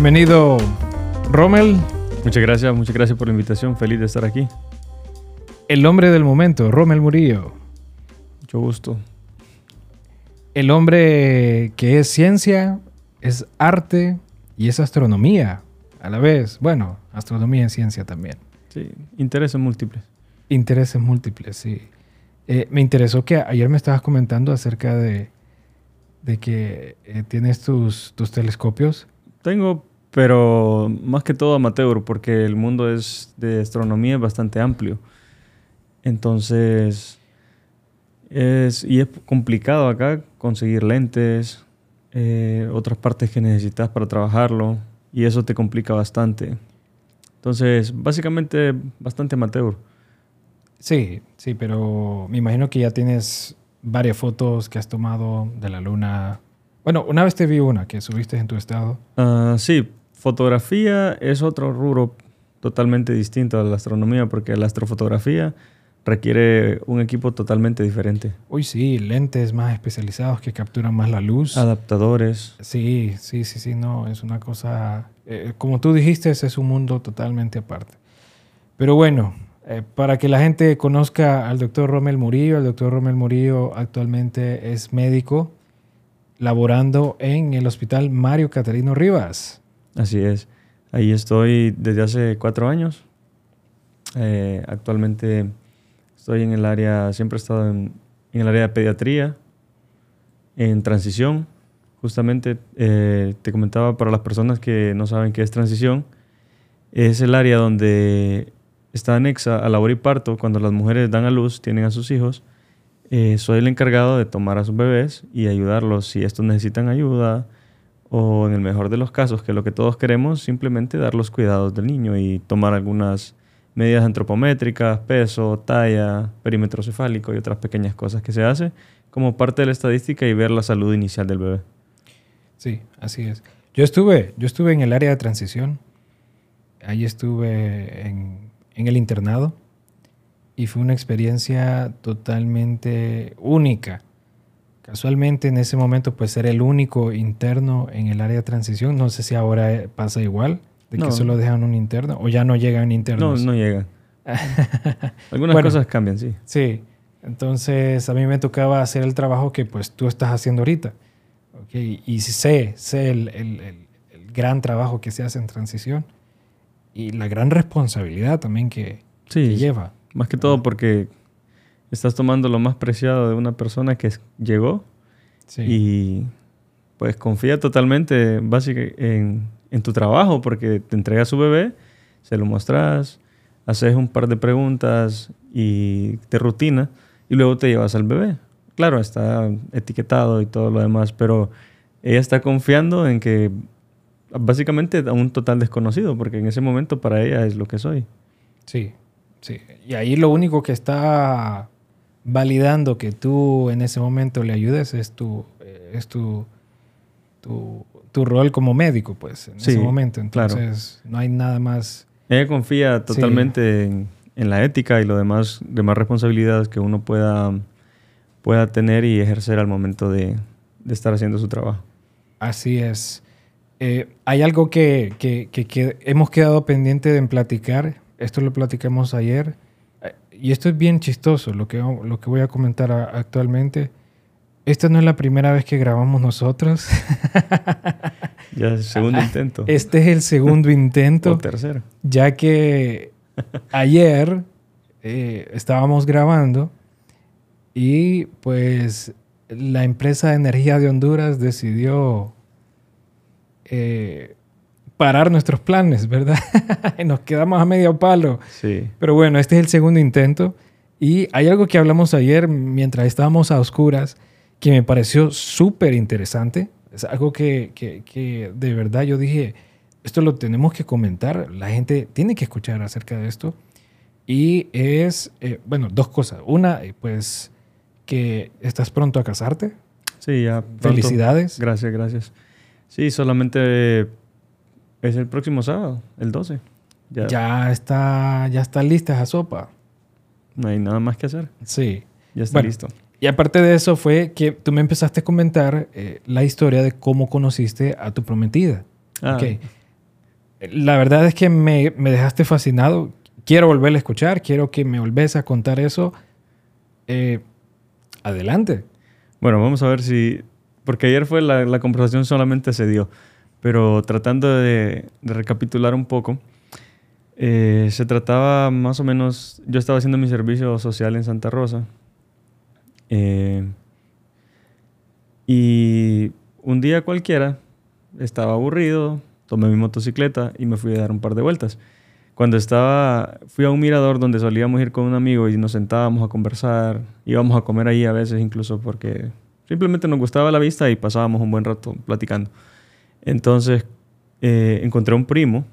Bienvenido, Rommel. Muchas gracias, muchas gracias por la invitación. Feliz de estar aquí. El hombre del momento, Rommel Murillo. Mucho gusto. El hombre que es ciencia, es arte y es astronomía a la vez. Bueno, astronomía y ciencia también. Sí, intereses múltiples. Intereses múltiples, sí. Eh, me interesó que ayer me estabas comentando acerca de, de que eh, tienes tus, tus telescopios tengo, pero más que todo amateur, porque el mundo es de astronomía es bastante amplio. Entonces, es, y es complicado acá conseguir lentes, eh, otras partes que necesitas para trabajarlo, y eso te complica bastante. Entonces, básicamente, bastante amateur. Sí, sí, pero me imagino que ya tienes varias fotos que has tomado de la luna bueno, una vez te vi una que subiste en tu estado. Uh, sí, fotografía es otro rubro totalmente distinto a la astronomía porque la astrofotografía requiere un equipo totalmente diferente. Uy, sí, lentes más especializados que capturan más la luz. Adaptadores. Sí, sí, sí, sí, no, es una cosa, eh, como tú dijiste, es un mundo totalmente aparte. Pero bueno, eh, para que la gente conozca al doctor Romel Murillo, el doctor Romel Murillo actualmente es médico laborando en el Hospital Mario Catarino Rivas. Así es. Ahí estoy desde hace cuatro años. Eh, actualmente estoy en el área, siempre he estado en, el área de pediatría, en transición. Justamente eh, te comentaba para las personas que no saben qué es transición, es el área donde está anexa a labor y parto cuando las mujeres dan a luz, tienen a sus hijos eh, soy el encargado de tomar a sus bebés y ayudarlos si estos necesitan ayuda o en el mejor de los casos, que lo que todos queremos, simplemente dar los cuidados del niño y tomar algunas medidas antropométricas, peso, talla, perímetro cefálico y otras pequeñas cosas que se hace como parte de la estadística y ver la salud inicial del bebé. Sí, así es. Yo estuve, yo estuve en el área de transición, ahí estuve en, en el internado y fue una experiencia totalmente única. Casualmente en ese momento pues era el único interno en el área de transición. No sé si ahora pasa igual, de que solo dejan un interno o ya no llegan internos. No, no llegan. Algunas cosas cambian, sí. Sí. Entonces a mí me tocaba hacer el trabajo que pues tú estás haciendo ahorita. Okay. Y sé, sé el, el, el, gran trabajo que se hace en transición y la gran responsabilidad también que, que lleva. Más que todo porque estás tomando lo más preciado de una persona que llegó y pues confía totalmente en, en, tu trabajo porque te entrega su bebé, se lo mostras, haces un par de preguntas y te rutina y luego te llevas al bebé. Claro, está etiquetado y todo lo demás, pero ella está confiando en que básicamente a un total desconocido, porque en ese momento para ella es lo que soy. Sí, Sí, y ahí lo único que está validando que tú en ese momento le ayudes es tu, eh, es tu, tu, rol como médico, pues, en ese momento. Entonces, no hay nada más. Ella confía totalmente en, la ética y lo demás, demás responsabilidades que uno pueda, pueda tener y ejercer al momento de, estar haciendo su trabajo. Así es. Eh, hay algo que, que, que, hemos quedado pendiente de platicar esto lo platicamos ayer, eh, y esto es bien chistoso, lo que, lo que voy a comentar actualmente. Esta no es la primera vez que grabamos nosotros. ya es el segundo intento. Este es el segundo intento. o tercero. Ya que ayer eh, estábamos grabando y pues la empresa de energía de Honduras decidió eh, parar nuestros planes, ¿verdad? Nos quedamos a medio palo. Sí. Pero bueno, este es el segundo intento. Y hay algo que hablamos ayer mientras estábamos a oscuras que me pareció súper interesante. Es algo que, que, de verdad yo dije, esto lo tenemos que comentar. La gente tiene que escuchar acerca de esto. Y es, eh, bueno, dos cosas. Una, eh, pues, que estás pronto a casarte. Sí, ya. Felicidades. Gracias, gracias. Sí, solamente es el próximo sábado, el 12. Ya, está, ya está lista esa sopa. No hay nada más que hacer. Sí. Ya está listo. Y aparte de eso fue que tú me empezaste a comentar eh, la historia de cómo conociste a tu prometida. Ah. la verdad es que me, me dejaste fascinado. Quiero volver a escuchar, quiero que me volvés a contar eso. Eh, adelante. Bueno, vamos a ver si... Porque ayer fue la, la conversación solamente se dio, pero tratando de, recapitular un poco, eh, se trataba más o menos... Yo estaba haciendo mi servicio social en Santa Rosa. Eh, y un día cualquiera estaba aburrido, tomé mi motocicleta y me fui a dar un par de vueltas. Cuando estaba, fui a un mirador donde solíamos ir con un amigo y nos sentábamos a conversar, íbamos a comer ahí a veces incluso porque simplemente nos gustaba la vista y pasábamos un buen rato platicando. Entonces eh, encontré un primo,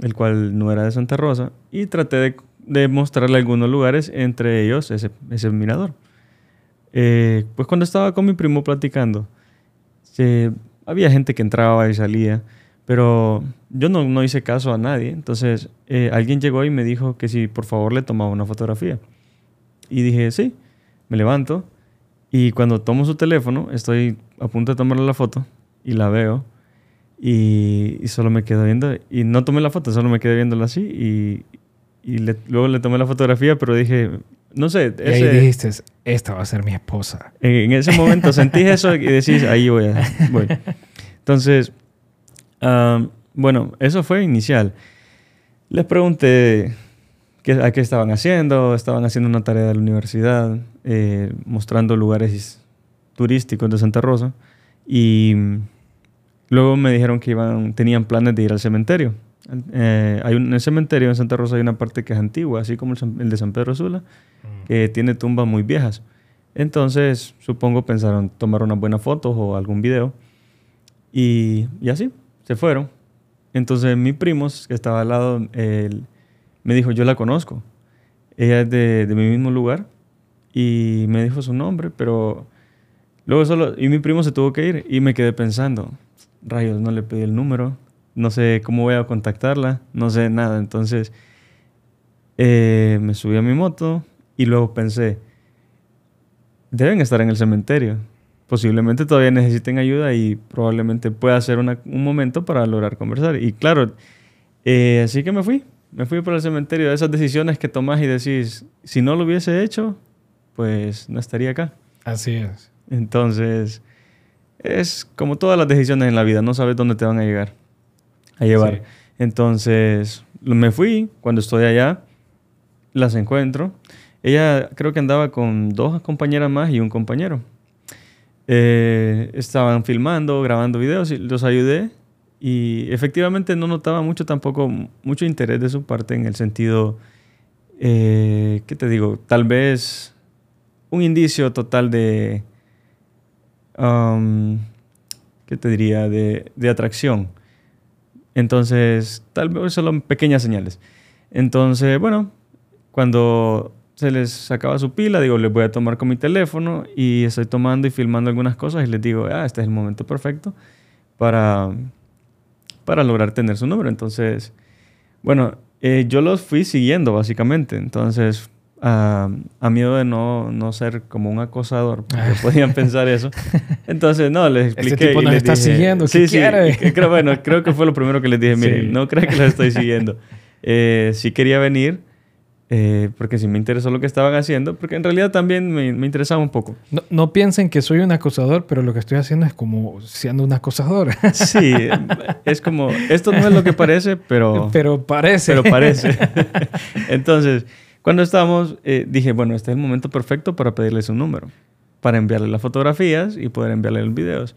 el cual no era de Santa Rosa, y traté de, de mostrarle algunos lugares, entre ellos ese, ese mirador. Eh, pues cuando estaba con mi primo platicando, había gente que entraba y salía, pero yo no, no hice caso a nadie. Entonces eh, alguien llegó y me dijo que si por favor le tomaba una fotografía. Y dije, sí, me levanto y cuando tomo su teléfono, estoy a punto de tomarle la foto y la veo y, y solo me quedo viendo y no tomé la foto, solo me quedé viéndola así y, y le- luego le tomé la fotografía, pero dije, no sé, Y ahí ese- dijiste, esta va a ser mi esposa. en ese momento sentí eso y decís, ahí voy. a- voy. Entonces, ah, bueno, eso fue inicial. Les pregunté qué, a qué estaban haciendo. Estaban haciendo una tarea de la universidad, eh, mostrando lugares turísticos de Santa Rosa. Y luego me dijeron que iban, tenían planes de ir al cementerio. Eh, hay un, en el cementerio en Santa Rosa hay una parte que es antigua, así como el, de San Pedro Sula, que tiene tumbas muy viejas. Entonces, supongo pensaron tomar unas buenas fotos o algún video. Y, y así, se fueron. Entonces, mi primo, que estaba al lado, él me dijo, yo la conozco. Ella es de, de mi mismo lugar. Y me dijo su nombre, pero luego solo... Y mi primo se tuvo que ir y me quedé pensando, rayos, no le pedí el número. No sé cómo voy a contactarla. No sé nada. Entonces, eh, me subí a mi moto y luego pensé, deben estar en el cementerio. Posiblemente todavía necesiten ayuda y probablemente pueda ser una- un momento para lograr conversar. Y claro, eh, así que me fui. Me fui por el cementerio. Esas decisiones que tomas y decís, si no lo hubiese hecho, pues no estaría acá. Así es. Entonces, es como todas las decisiones en la vida, no sabes dónde te van a llegar, a llevar. Sí. Entonces, me fui, cuando estoy allá, las encuentro. Ella creo que andaba con dos compañeras más y un compañero. Eh, estaban filmando, grabando videos y los ayudé. Y efectivamente no notaba mucho tampoco, mucho interés de su parte en el sentido, eh, ¿qué te digo? Tal vez un indicio total de, um, ¿qué te diría? De, de atracción. Entonces, tal vez solo pequeñas señales. Entonces, bueno, cuando se les acaba su pila, digo, les voy a tomar con mi teléfono y estoy tomando y filmando algunas cosas y les digo, ah, este es el momento perfecto para, para lograr tener su número. Entonces, bueno, eh, yo los fui siguiendo básicamente. Entonces, a a miedo de no, no ser como un acosador, porque podían pensar eso. Entonces, no, les Este expliqué. tipo y nos les está dije- siguiendo, ¿qué Sí, sí, quiere? y que creo, bueno, creo que fue lo primero que les dije. Miren, Sí. no crean que los estoy siguiendo. Eh, sí quería venir, eh, porque sí me interesó lo que estaban haciendo, porque en realidad también me, me interesaba un poco. No, no piensen que soy un acosador, pero lo que estoy haciendo es como siendo un acosador. Sí, es como, esto no es lo que parece, pero... pero parece. pero parece. Entonces, cuando estábamos, eh, dije, bueno, este es el momento perfecto para pedirle su número, para enviarle las fotografías y poder enviarle los videos.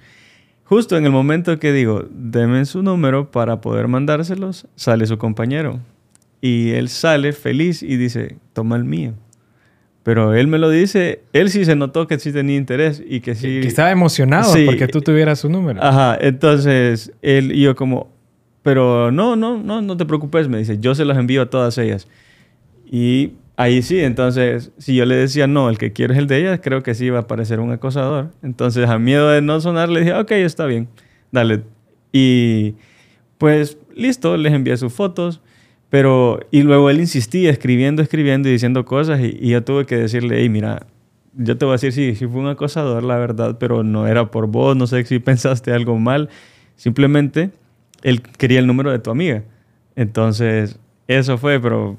Justo en el momento que digo, deme su número para poder mandárselos, sale su compañero. Y él sale feliz y dice, toma el mío. Pero él me lo dice, él sí se notó que sí tenía interés y que sí... que estaba emocionado Sí. porque tú tuvieras su número. Ajá, entonces él y yo como, pero no, no, no, no te preocupes, me dice, yo se los envío a todas ellas. Y ahí sí, entonces, si yo le decía no, el que quiero es el de ellas, creo que sí iba a parecer un acosador. Entonces, a miedo de no sonar, le dije, ok, está bien, dale. Y pues listo, les envié sus fotos. Pero, y luego él insistía escribiendo, escribiendo y diciendo cosas y, y yo tuve que decirle, hey, mira, yo te voy a decir, sí, sí fue un acosador, la verdad, pero no era por vos, no sé si pensaste algo mal. Simplemente él quería el número de tu amiga. Entonces, eso fue, pero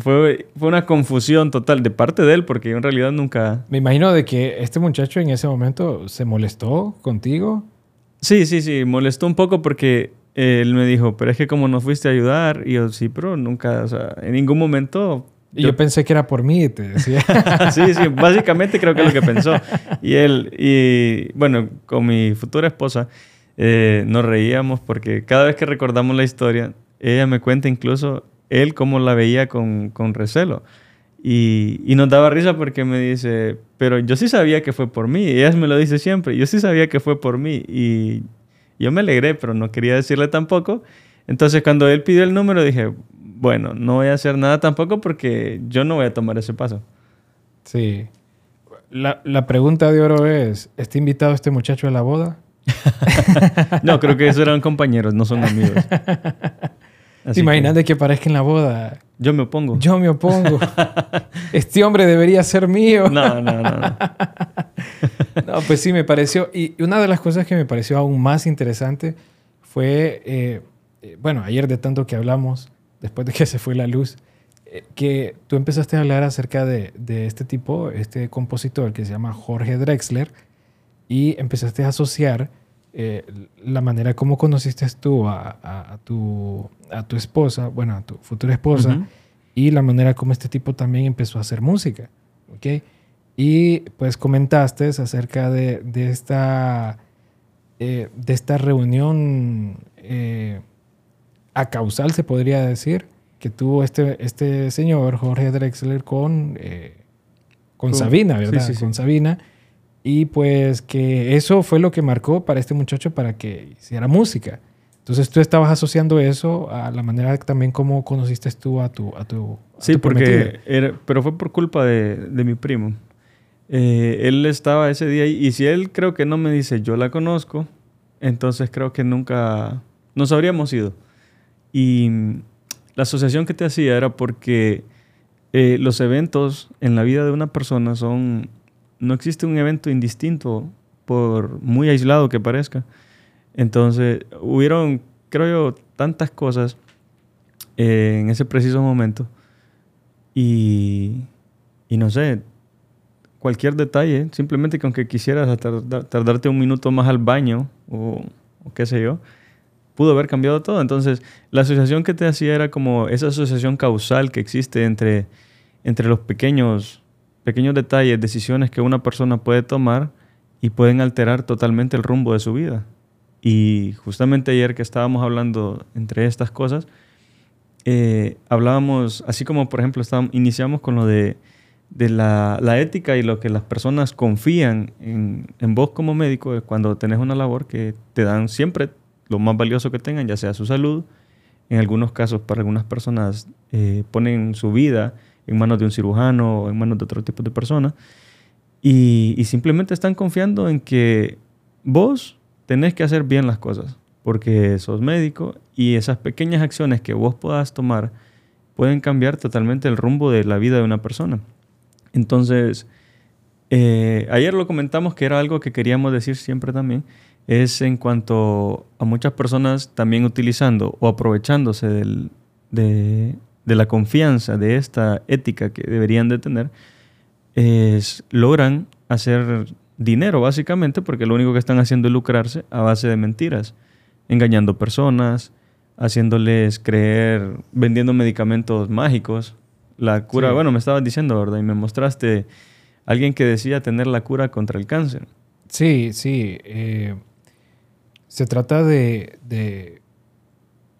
fue, fue una confusión total de parte de él, porque yo en realidad nunca... Me imagino de que este muchacho en ese momento se molestó contigo. Sí, sí, sí, molestó un poco porque él me dijo, pero es que como no fuiste a ayudar, y yo, sí, pero nunca, o sea, en ningún momento... Y yo, pensé que era por mí, te decía. sí, sí, básicamente creo que es lo que pensó. Y él, y bueno, con mi futura esposa, eh, nos reíamos porque cada vez que recordamos la historia, ella me cuenta incluso él cómo la veía con, con recelo. Y, y, nos daba risa porque me dice, pero yo sí sabía que fue por mí. Y ella me lo dice siempre, yo sí sabía que fue por mí. Y yo me alegré, pero no quería decirle tampoco. Entonces cuando él pidió el número dije, bueno, no voy a hacer nada tampoco porque yo no voy a tomar ese paso. Sí. La, la pregunta de oro es, ¿está invitado este muchacho a la boda? no, creo que esos eran compañeros, no son amigos. Imagínate que... parezca en la boda. Yo me opongo. Yo me opongo. este hombre debería ser mío. no, no, no. no, pues sí, me pareció. Y una de las cosas que me pareció aún más interesante fue, eh, eh, bueno, ayer de tanto que hablamos, después de que se fue la luz, eh, que tú empezaste a hablar acerca de, de, este tipo, este compositor que se llama Jorge Drexler, y empezaste a asociar eh, la manera como conociste tú a, tu, a tu esposa, bueno, a tu futura esposa, y la manera como este tipo también empezó a hacer música. ¿ok? Y pues comentaste acerca de, de esta, eh, de esta reunión eh, a causal, se podría decir, que tuvo este, este señor, Jorge Drexler, con, con, Sabina, ¿verdad? Sí, sí, con Sabina y pues que eso fue lo que marcó para este muchacho para que hiciera música. Entonces tú estabas asociando eso a la manera también como conociste tú a tu... A tu sí, porque... Era, pero fue por culpa de, de mi primo. Eh, él estaba ese día y, y si él creo que no me dice yo la conozco, entonces creo que nunca nos habríamos ido. Y la asociación que te hacía era porque eh, los eventos en la vida de una persona son no existe un evento indistinto, por muy aislado que parezca. Entonces, hubieron, creo yo, tantas cosas eh, en ese preciso momento. Y, y, no sé, cualquier detalle, simplemente que aunque quisieras tardarte un minuto más al baño o, o qué sé yo, pudo haber cambiado todo. Entonces, la asociación que te hacía era como esa asociación causal que existe entre, entre los pequeños pequeños detalles, decisiones que una persona puede tomar y pueden alterar totalmente el rumbo de su vida. Y justamente ayer que estábamos hablando entre estas cosas, eh, hablábamos, así como por ejemplo estábamos, iniciamos con lo de, la, ética y lo que las personas confían en, en vos como médico cuando tenés una labor que te dan siempre lo más valioso que tengan, ya sea su salud, en algunos casos para algunas personas eh, ponen su vida en manos de un cirujano o en manos de otro tipo de persona. Y, simplemente están confiando en que vos tenés que hacer bien las cosas, porque sos médico y esas pequeñas acciones que vos puedas tomar pueden cambiar totalmente el rumbo de la vida de una persona. Entonces, eh, ayer lo comentamos que era algo que queríamos decir siempre también, es en cuanto a muchas personas también utilizando o aprovechándose del, de, de la confianza, de esta ética que deberían de tener, es, logran hacer dinero básicamente porque lo único que están haciendo es lucrarse a base de mentiras, engañando personas, haciéndoles creer, vendiendo medicamentos mágicos. La cura, bueno, me estabas diciendo, ¿verdad? Y me mostraste alguien que decía tener la cura contra el cáncer. Sí, sí. Eh, se trata de, de,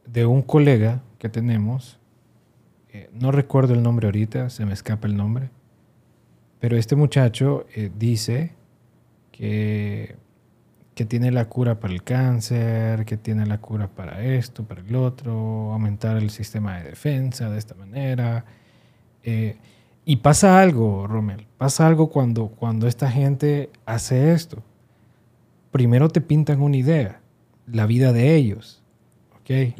de un colega que tenemos eh, no recuerdo el nombre ahorita, se me escapa el nombre, pero este muchacho eh, dice que, que tiene la cura para el cáncer, que tiene la cura para esto, para el otro, aumentar el sistema de defensa de esta manera. Eh, y pasa algo, Romel, pasa algo cuando, cuando esta gente hace esto. Primero te pintan una idea, la vida de ellos. ¿ok?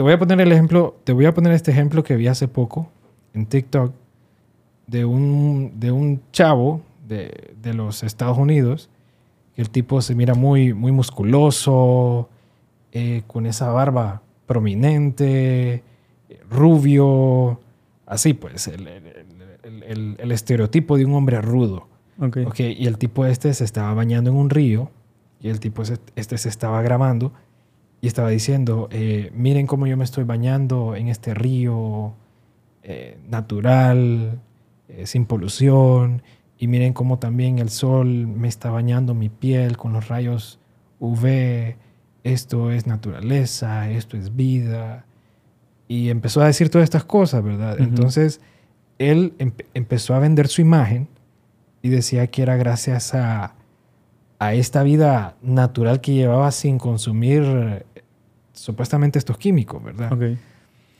Te voy a poner el ejemplo, te voy a poner este ejemplo que vi hace poco en TikTok de un, de un chavo de, de los Estados Unidos. El tipo se mira muy, muy musculoso, eh, con esa barba prominente, rubio, así pues, el, el, el, estereotipo de un hombre rudo. Okay. Okay, y el tipo este se estaba bañando en un río y el tipo este se estaba grabando y estaba diciendo, eh, miren cómo yo me estoy bañando en este río eh, natural, eh, sin polución, y miren cómo también el sol me está bañando mi piel con los rayos UV, esto es naturaleza, esto es vida. Y empezó a decir todas estas cosas, ¿verdad? Entonces, él empezó a vender su imagen y decía que era gracias a, a esta vida natural que llevaba sin consumir supuestamente estos químicos, ¿verdad? Okay.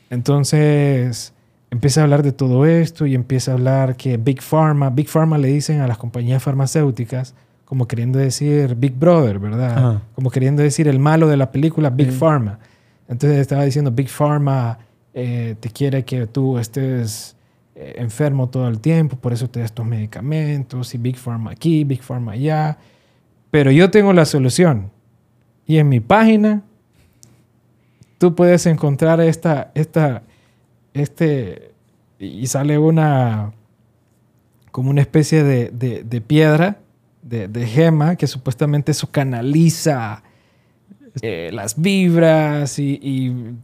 Entonces empieza a hablar de todo esto y empieza a hablar que Big Pharma, Big Pharma le dicen a las compañías farmacéuticas como queriendo decir Big Brother, ¿verdad? Como queriendo decir el malo de la película Big Pharma. Entonces estaba diciendo Big Pharma eh, te quiere que tú estés eh, enfermo todo el tiempo, por eso te da estos medicamentos y Big Pharma aquí, Big Pharma allá. Pero yo tengo la solución. Y en mi página tú puedes encontrar esta, esta, este, y sale una, como una especie de, de, piedra, de, de, gema, que supuestamente eso canaliza eh, las vibras y, y,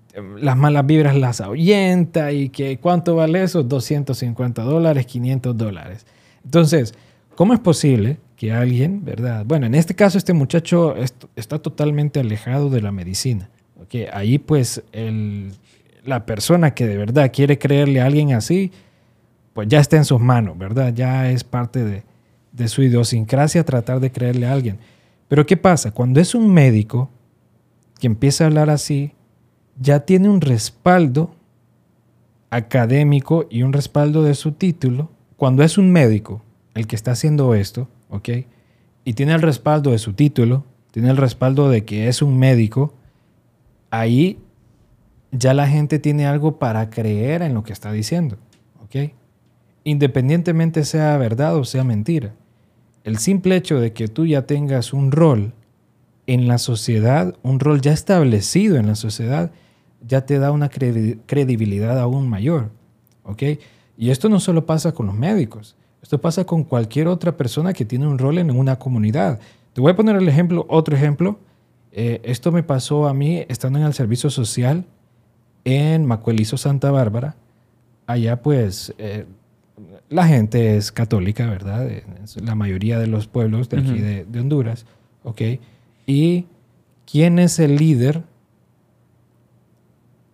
las malas vibras las ahuyenta y que cuánto vale eso, 250 dólares, 500 dólares. Entonces, ¿cómo es posible que alguien, verdad? Bueno, en este caso este muchacho está totalmente alejado de la medicina. Okay, ahí pues el, la persona que de verdad quiere creerle a alguien así, pues ya está en sus manos, ¿verdad? Ya es parte de, de su idiosincrasia tratar de creerle a alguien. Pero ¿qué pasa? Cuando es un médico que empieza a hablar así, ya tiene un respaldo académico y un respaldo de su título. Cuando es un médico el que está haciendo esto, ¿ok? Y tiene el respaldo de su título, tiene el respaldo de que es un médico, ahí ya la gente tiene algo para creer en lo que está diciendo. ¿Ok? Independientemente sea verdad o sea mentira. El simple hecho de que tú ya tengas un rol en la sociedad, un rol ya establecido en la sociedad, ya te da una credibilidad aún mayor. ¿Ok? Y esto no solo pasa con los médicos, esto pasa con cualquier otra persona que tiene un rol en una comunidad. Te voy a poner el ejemplo, otro ejemplo. Eh, esto me pasó a mí estando en el servicio social en Macuelizo, Santa Bárbara. Allá pues eh, la gente es católica, ¿verdad? la mayoría de los pueblos de aquí de, Honduras, ¿ok? ¿Y quién es el líder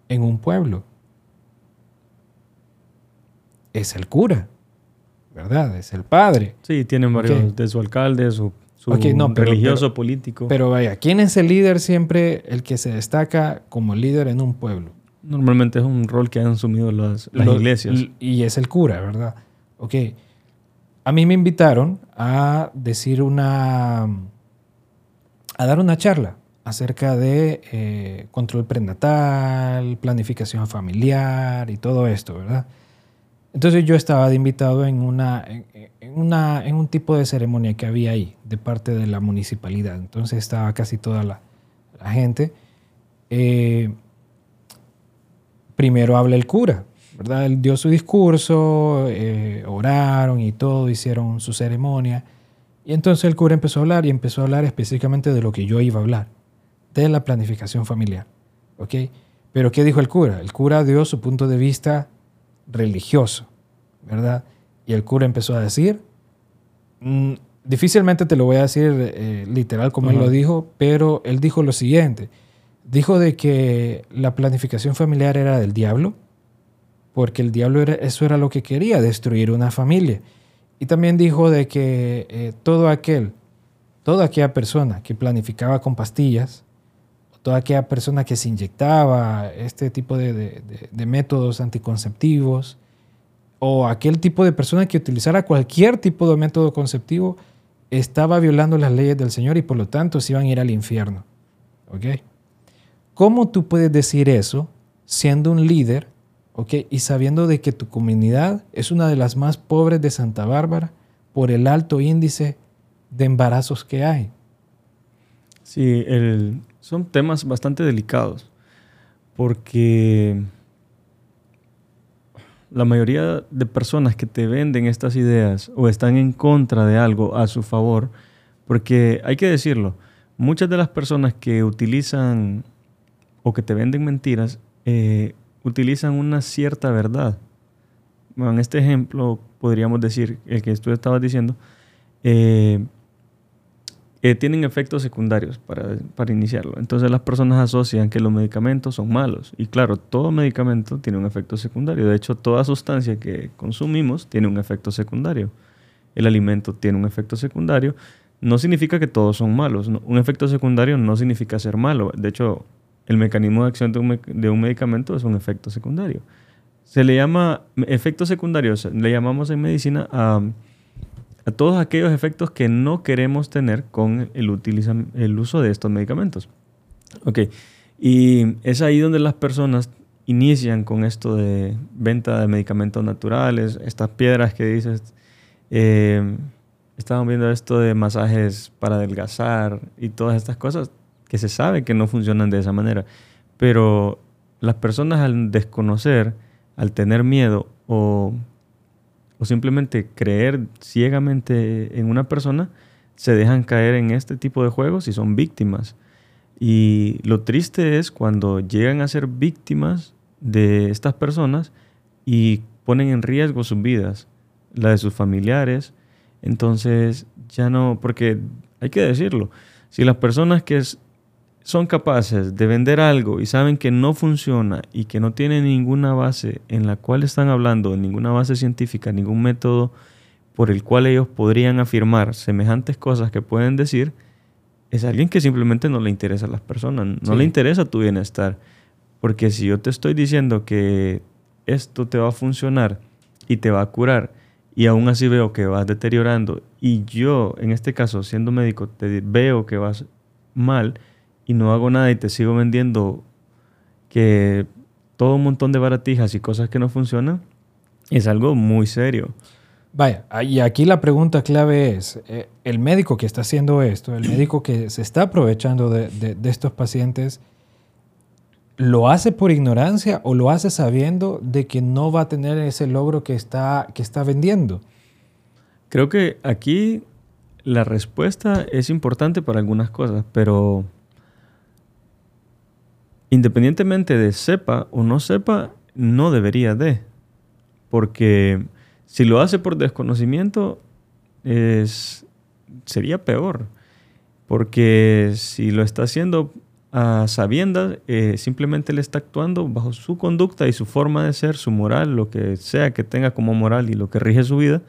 en un pueblo? Es el cura, ¿verdad? Es el padre. Sí, tienen varios de su alcalde, su, religioso, político. Pero vaya, ¿quién es el líder siempre, el que se destaca como líder en un pueblo? Normalmente es un rol que han asumido las, iglesias. Y es el cura, ¿verdad? Ok. A mí me invitaron a decir una. a dar una charla acerca de eh, control prenatal, planificación familiar y todo esto, ¿verdad? Entonces yo estaba invitado en, una, en, una, en un tipo de ceremonia que había ahí, de parte de la municipalidad. Entonces estaba casi toda la, la gente. Eh, primero habla el cura, ¿verdad? Él dio su discurso, eh, oraron y todo, hicieron su ceremonia. Y entonces el cura empezó a hablar y empezó a hablar específicamente de lo que yo iba a hablar, de la planificación familiar. ¿Ok? Pero ¿qué dijo el cura? El cura dio su punto de vista religioso, ¿verdad? Y el cura empezó a decir, mm, difícilmente te lo voy a decir eh, literal como él lo dijo, pero él dijo lo siguiente dijo de que la planificación familiar era del diablo, porque el diablo era, eso era lo que quería, destruir una familia. Y también dijo de que eh, todo aquel, toda aquella persona que planificaba con pastillas, toda aquella persona que se inyectaba este tipo de, métodos anticonceptivos, o aquel tipo de persona que utilizara cualquier tipo de método conceptivo, estaba violando las leyes del Señor y por lo tanto se iban a ir al infierno. ¿Ok? ¿Cómo tú puedes decir eso siendo un líder okay, y sabiendo de que tu comunidad es una de las más pobres de Santa Bárbara por el alto índice de embarazos que hay? Sí, son temas bastante delicados Porque la mayoría de personas que te venden estas ideas o están en contra de algo a su favor, porque hay que decirlo, muchas de las personas que utilizan o que te venden mentiras, eh, utilizan una cierta verdad. en este ejemplo podríamos decir, el que tú estabas diciendo, eh, eh, tienen efectos secundarios para, para, iniciarlo. Entonces las personas asocian que los medicamentos son malos. Y claro, todo medicamento tiene un efecto secundario. De hecho, toda sustancia que consumimos tiene un efecto secundario. El alimento tiene un efecto secundario. No significa que todos son malos. Un efecto secundario no significa ser malo. De hecho, el mecanismo de acción de un, medicamento es un efecto secundario. Se le llama efectos secundarios, le llamamos en medicina a a todos aquellos efectos que no queremos tener con el, el uso de estos medicamentos. Ok, y es ahí donde las personas inician con esto de venta de medicamentos naturales, estas piedras que dices, eh, estaban viendo esto de masajes para adelgazar y todas estas cosas que se sabe que no funcionan de esa manera, pero las personas al desconocer, al tener miedo o o simplemente creer ciegamente en una persona, se dejan caer en este tipo de juegos y son víctimas. Y lo triste es cuando llegan a ser víctimas de estas personas y ponen en riesgo sus vidas, la de sus familiares. Entonces ya no, porque hay que decirlo, si las personas que son capaces de vender algo y saben que no funciona y que no tiene ninguna base en la cual están hablando, ninguna base científica, ningún método por el cual ellos podrían afirmar semejantes cosas que pueden decir, es alguien que simplemente no le interesa a las personas, no le interesa tu bienestar. Porque si yo te estoy diciendo que esto te va a funcionar y te va a curar, y aún así veo que vas deteriorando, y yo, en este caso, siendo médico, te veo que vas mal, y no hago nada y te sigo vendiendo que todo un montón de baratijas y cosas que no funcionan, es algo muy serio. Vaya, y aquí la pregunta clave es, eh, el médico que está haciendo esto, el médico que se está aprovechando de, de, estos pacientes, ¿lo hace por ignorancia o lo hace sabiendo de que no va a tener ese logro que está, que está vendiendo? Creo que aquí la respuesta es importante para algunas cosas, pero independientemente de sepa o no sepa, no debería de. Porque si lo hace por desconocimiento, es, sería peor. Porque si lo está haciendo a sabiendas, eh, simplemente le está actuando bajo su conducta y su forma de ser, su moral, lo que sea que tenga como moral y lo que rige su vida,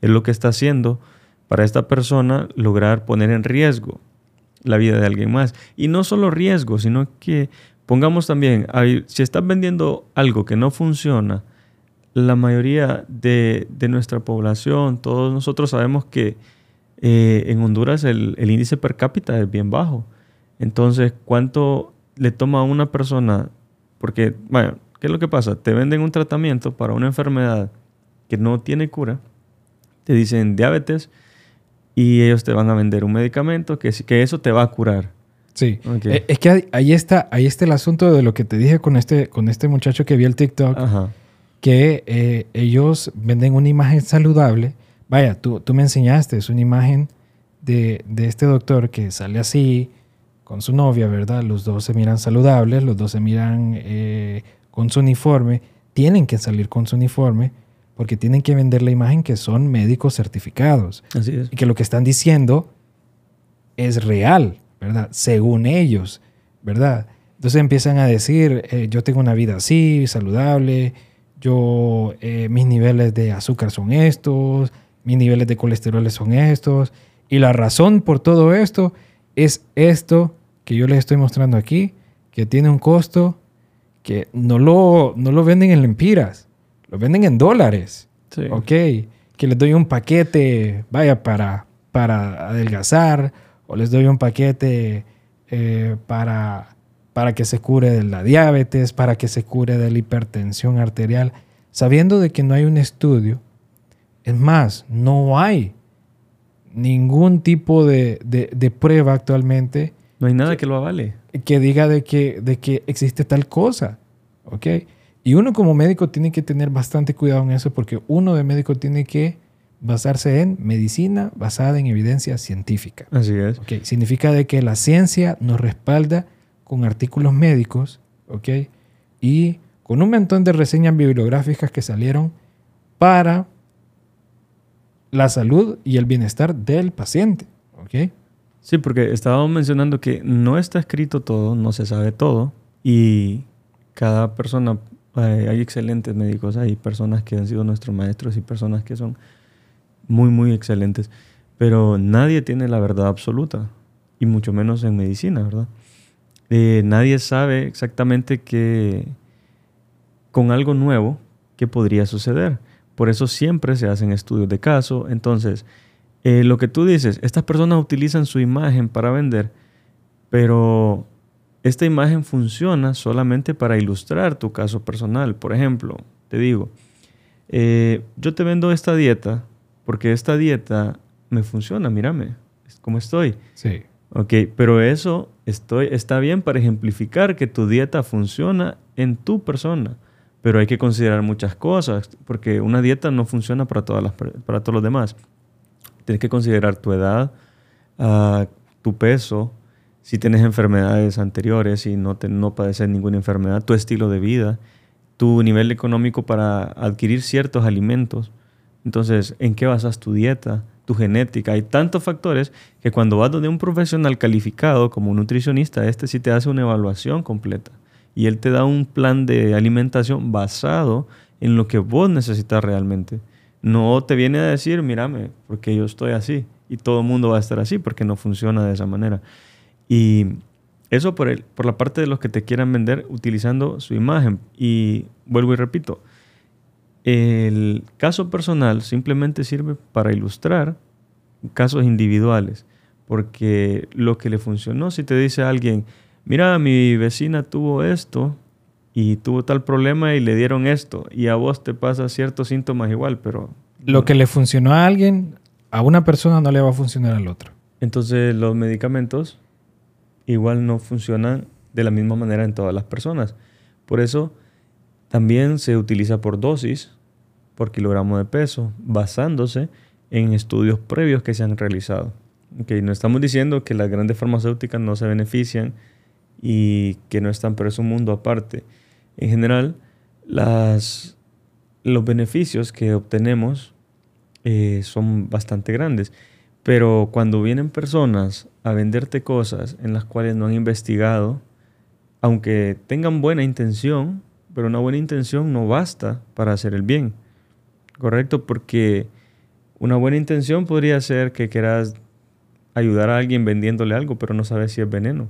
es lo que está haciendo para esta persona lograr poner en riesgo la vida de alguien más. Y no solo riesgo, sino que Pongamos también, si estás vendiendo algo que no funciona, la mayoría de, nuestra población, todos nosotros sabemos que eh, en Honduras el, índice per cápita es bien bajo. Entonces, ¿cuánto le toma a una persona? Porque, bueno, ¿qué es lo que pasa? Te venden un tratamiento para una enfermedad que no tiene cura, te dicen diabetes y ellos te van a vender un medicamento que, que eso te va a curar. Sí. Eh, es que ahí está, ahí está el asunto de lo que te dije con este, con este muchacho que vi el TikTok, que eh, ellos venden una imagen saludable. Vaya, tú, tú me enseñaste, es una imagen de, de, este doctor que sale así, con su novia, ¿verdad? Los dos se miran saludables, los dos se miran eh, con su uniforme. Tienen que salir con su uniforme porque tienen que vender la imagen que son médicos certificados. Así es. Y que lo que están diciendo es real. ¿Verdad? Según ellos, ¿verdad? Entonces empiezan a decir, eh, yo tengo una vida así, saludable, yo, eh, mis niveles de azúcar son estos, mis niveles de colesterol son estos, y la razón por todo esto es esto que yo les estoy mostrando aquí, que tiene un costo que no lo, no lo venden en lempiras, lo venden en dólares. Sí. Ok, que les doy un paquete, vaya, para, para adelgazar o les doy un paquete eh, para, para que se cure de la diabetes, para que se cure de la hipertensión arterial, sabiendo de que no hay un estudio. Es más, no hay ningún tipo de, prueba actualmente. No hay nada que, lo avale. que diga de que, de que existe tal cosa. ¿Ok? Y uno como médico tiene que tener bastante cuidado en eso porque uno de médico tiene que basarse en medicina basada en evidencia científica. Así es. ¿Ok? Significa de que la ciencia nos respalda con artículos médicos, ¿ok? Y con un montón de reseñas bibliográficas que salieron para la salud y el bienestar del paciente, ¿ok? Sí, porque estábamos mencionando que no está escrito todo, no se sabe todo y cada persona, hay excelentes médicos, hay personas que han sido nuestros maestros y personas que son muy, muy excelentes, pero nadie tiene la verdad absoluta y mucho menos en medicina, ¿verdad? Eh, nadie sabe exactamente qué, con algo nuevo, qué podría suceder. Por eso siempre se hacen estudios de caso. Entonces, eh, lo que tú dices, estas personas utilizan su imagen para vender, pero esta imagen funciona solamente para ilustrar tu caso personal. Por ejemplo, te digo, eh, yo te vendo esta dieta porque esta dieta me funciona, mírame, cómo estoy. Sí. Ok, pero eso estoy, está bien para ejemplificar que tu dieta funciona en tu persona, pero hay que considerar muchas cosas, porque una dieta no funciona para, todas las, para todos los demás. Tienes que considerar tu edad, uh, tu peso, si tienes enfermedades anteriores y no, te, no padeces ninguna enfermedad, tu estilo de vida, tu nivel económico para adquirir ciertos alimentos. Entonces, ¿en qué basas tu dieta? tu genética. Hay tantos factores que cuando vas donde un profesional calificado como nutricionista, este sí te hace una evaluación completa. Y él te da un plan de alimentación basado en lo que vos necesitas realmente. No te viene a decir, mírame, porque yo estoy así y todo el mundo va a estar así porque no funciona de esa manera. Y eso por, el, por la parte de los que te quieran vender utilizando su imagen. Y vuelvo y repito, el caso personal simplemente sirve para ilustrar casos individuales, porque lo que le funcionó, si te dice alguien, mira, mi vecina tuvo esto y tuvo tal problema y le dieron esto, y a vos te pasa ciertos síntomas igual, pero... Lo que le funcionó a alguien, a una persona no le va a funcionar al otro. Entonces los medicamentos igual no funcionan de la misma manera en todas las personas. Por eso también se utiliza por dosis, por kilogramo de peso, basándose en estudios previos que se han realizado. Okay, no estamos diciendo que las grandes farmacéuticas no se benefician y que no están, pero es un mundo aparte. En general, los beneficios que obtenemos eh, son bastante grandes. Pero cuando vienen personas a venderte cosas en las cuales no han investigado, aunque tengan buena intención, pero una buena intención no basta para hacer el bien. ¿Correcto? Porque una buena intención podría ser que quieras ayudar a alguien vendiéndole algo, pero no sabes si es veneno.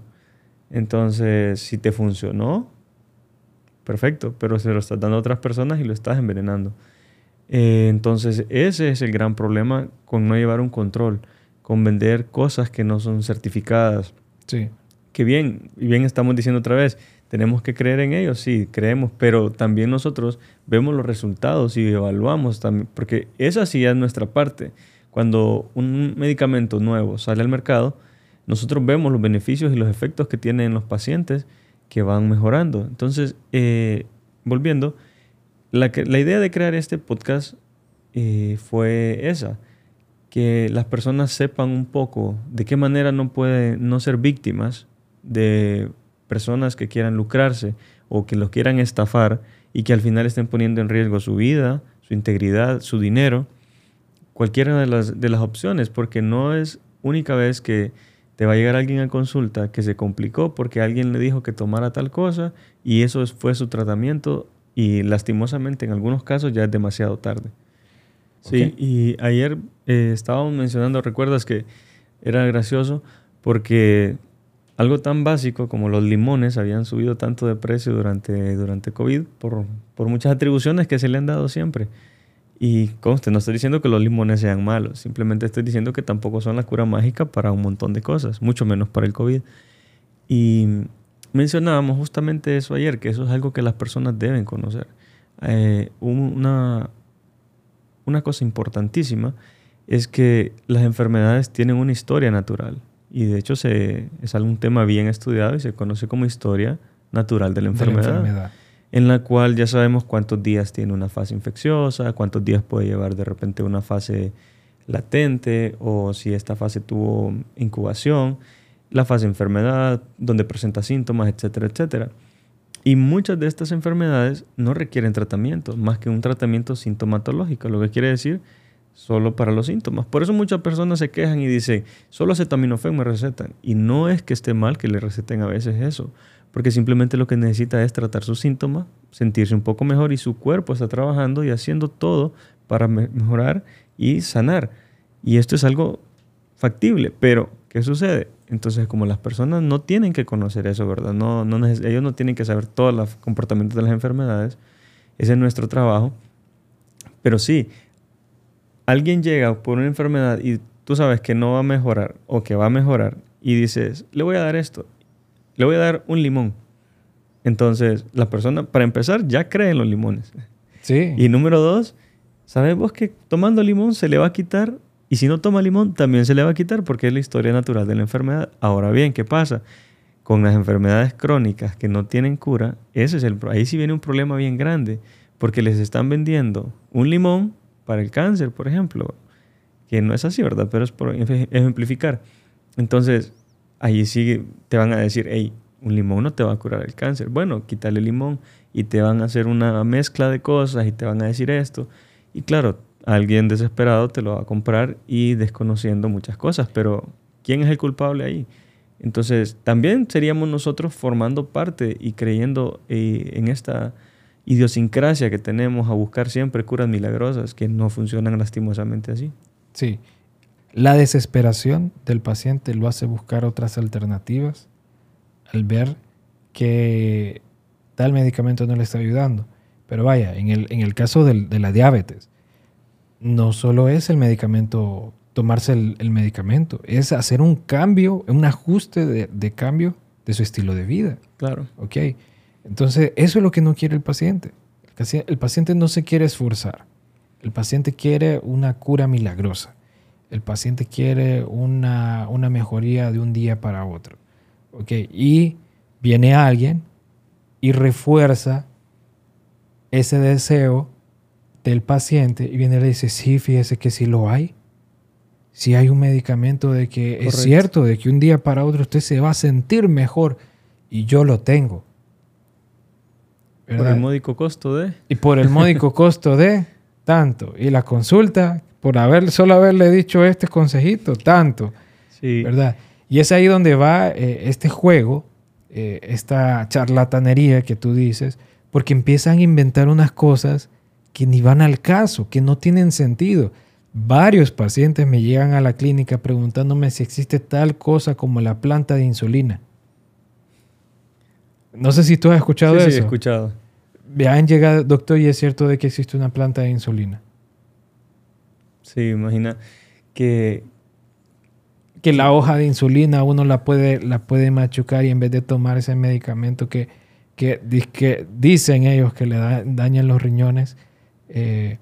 Entonces, si te funcionó, perfecto, pero se lo estás dando a otras personas y lo estás envenenando. Eh, entonces, ese es el gran problema con no llevar un control, con vender cosas que no son certificadas. Sí. Que bien, y bien estamos diciendo otra vez, tenemos que creer en ellos, sí, creemos, pero también nosotros vemos los resultados y evaluamos también, porque esa sí es nuestra parte. Cuando un medicamento nuevo sale al mercado, nosotros vemos los beneficios y los efectos que tiene en los pacientes que van mejorando. Entonces, eh, volviendo, la, la, idea de crear este podcast eh, fue esa, que las personas sepan un poco de qué manera no pueden no ser víctimas de personas que quieran lucrarse o que los quieran estafar y que al final estén poniendo en riesgo su vida, su integridad, su dinero, cualquiera de las, de las opciones, porque no es única vez que te va a llegar alguien a consulta que se complicó porque alguien le dijo que tomara tal cosa y eso fue su tratamiento y lastimosamente en algunos casos ya es demasiado tarde. Sí, y ayer eh, estábamos mencionando, recuerdas que era gracioso porque algo tan básico como los limones habían subido tanto de precio durante, durante COVID por, por muchas atribuciones que se le han dado siempre. Y conste, no estoy diciendo que los limones sean malos, simplemente estoy diciendo que tampoco son la cura mágica para un montón de cosas, mucho menos para el COVID. Y mencionábamos justamente eso ayer, que eso es algo que las personas deben conocer. Eh, una, una cosa importantísima es que las enfermedades tienen una historia natural y de hecho se, es algún tema bien estudiado y se conoce como historia natural de la enfermedad, en la cual ya sabemos cuántos días tiene una fase infecciosa, cuántos días puede llevar de repente una fase latente o si esta fase tuvo incubación, la fase de enfermedad, donde presenta síntomas, etcétera, etcétera. Y muchas de estas enfermedades no requieren tratamiento, más que un tratamiento sintomatológico, lo que quiere decir solo para los síntomas. Por eso muchas personas se quejan y dicen, solo acetaminofén me recetan. Y no es que esté mal que le receten a veces eso, porque simplemente lo que necesita es tratar sus síntomas, sentirse un poco mejor y su cuerpo está trabajando y haciendo todo para mejorar y sanar. Y esto es algo factible, pero ¿qué sucede? Entonces, como las personas no tienen que conocer eso, ¿verdad? No, no ellos no tienen que saber todos los comportamientos de las enfermedades, ese es nuestro trabajo, pero sí, alguien llega por una enfermedad y tú sabes que no va a mejorar o que va a mejorar y dices, le voy a dar esto, le voy a dar un limón. Entonces, la persona, para empezar, ya cree en los limones. Sí. Y número dos, sabemos que tomando limón se le va a quitar y si no toma limón también se le va a quitar porque es la historia natural de la enfermedad. Ahora bien, ¿qué pasa? Con las enfermedades crónicas que no tienen cura, ese es el, ahí sí viene un problema bien grande porque les están vendiendo un limón para el cáncer, por ejemplo, que no es así, ¿verdad? Pero es por ejemplificar. Entonces, ahí sí te van a decir, hey, un limón no te va a curar el cáncer. Bueno, quítale el limón y te van a hacer una mezcla de cosas y te van a decir esto. Y claro, alguien desesperado te lo va a comprar y desconociendo muchas cosas, pero ¿quién es el culpable ahí? Entonces, también seríamos nosotros formando parte y creyendo eh, en esta idiosincrasia que tenemos a buscar siempre curas milagrosas que no funcionan lastimosamente así. Sí. La desesperación del paciente lo hace buscar otras alternativas al ver que tal medicamento no le está ayudando. Pero vaya, en el, en el caso de la diabetes, no solo es el medicamento, tomarse el, medicamento, es hacer un cambio, un ajuste de, de, cambio de su estilo de vida. Claro. Ok. Entonces, eso es lo que no quiere el paciente. El paciente no se quiere esforzar. El paciente quiere una cura milagrosa. El paciente quiere una, una mejoría de un día para otro. Okay. Y viene alguien y refuerza ese deseo del paciente y viene y le dice, sí, fíjese que sí lo hay. Si hay un medicamento de que es cierto, de que un día para otro usted se va a sentir mejor y yo lo tengo. Por el módico costo de. Y por el módico costo de tanto. Y la consulta, por haber, solo haberle dicho este consejito, tanto. Sí. ¿Verdad? Y es ahí donde va eh, este juego, eh, esta charlatanería que tú dices, porque empiezan a inventar unas cosas que ni van al caso, que no tienen sentido. Varios pacientes me llegan a la clínica preguntándome si existe tal cosa como la planta de insulina. No sé si tú has escuchado eso. Sí, he escuchado. Me han llegado, doctor, y es cierto de que existe una planta de insulina. Sí, imagina que... Que la hoja de insulina uno la puede, la puede machucar y en vez de tomar ese medicamento que, que, que dicen ellos que le dañan los riñones, eh,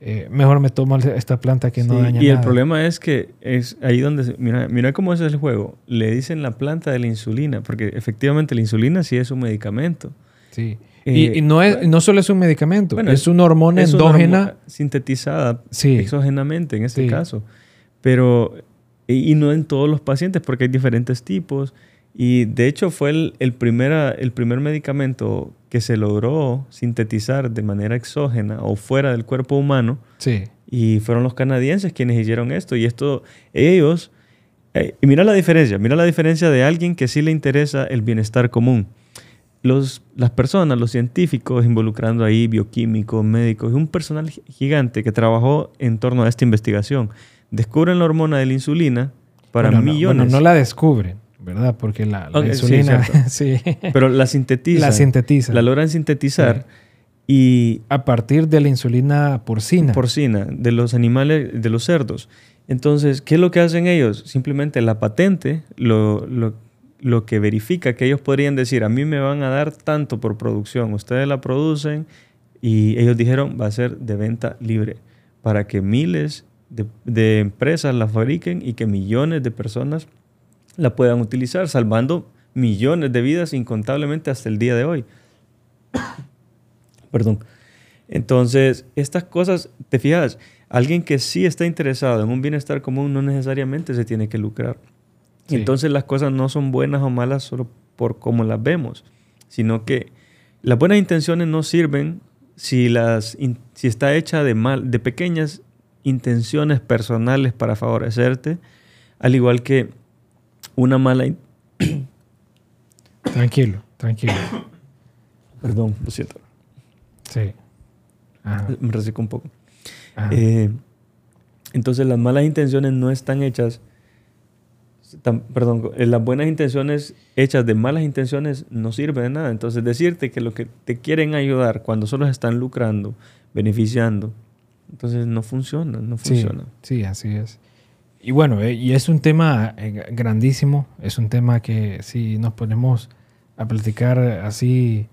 eh, mejor me tomo esta planta que no daña nada. Y el problema es que es ahí donde, mira, mira cómo es el juego. Le dicen la planta de la insulina, porque efectivamente la insulina sí es un medicamento. Sí. Y, eh, no, es, no solo es un medicamento, es una hormona endógena. sintetizada exógenamente en este caso. Pero, y, no en todos los pacientes, porque hay diferentes tipos. Y de hecho fue el, el, el primer medicamento que se logró sintetizar de manera exógena o fuera del cuerpo humano. Sí. Y fueron los canadienses quienes hicieron esto. Y esto, ellos, eh, y mira la diferencia, mira la diferencia de alguien que sí le interesa el bienestar común. Los, las personas, los científicos involucrando ahí, bioquímicos, médicos, y un personal gigante que trabajó en torno a esta investigación, descubren la hormona de la insulina para millones. No, bueno, no la descubren ¿verdad? Porque la, insulina, sí, Pero la sintetizan. La sintetizan. La logran sintetizar y... A partir de la insulina porcina. Porcina, de los animales, de los cerdos. Entonces, ¿qué es lo que hacen ellos? Simplemente la patente lo, lo, lo que verifica que ellos podrían decir, a mí me van a dar tanto por producción, ustedes la producen y ellos dijeron, va a ser de venta libre para que miles de, empresas la fabriquen y que millones de personas la puedan utilizar, salvando millones de vidas incontablemente hasta el día de hoy. Perdón. Entonces, estas cosas, te fijas, alguien que sí está interesado en un bienestar común no necesariamente se tiene que lucrar. Entonces las cosas no son buenas o malas solo por cómo las vemos, sino que las buenas intenciones no sirven si, las, si está hecha de, mal, de pequeñas intenciones personales para favorecerte, al igual que una mala... tranquilo, tranquilo. Perdón, lo siento. Sí. Me reseco un poco. Eh, entonces las malas intenciones no están hechas perdón, eh, las buenas intenciones hechas de malas intenciones no sirven de nada. Entonces, decirte que lo que te quieren ayudar cuando solo están lucrando, beneficiando, entonces no funciona, no funciona. Sí, así es. Y bueno, eh, y es un tema eh, grandísimo, es un tema que si nos ponemos a platicar así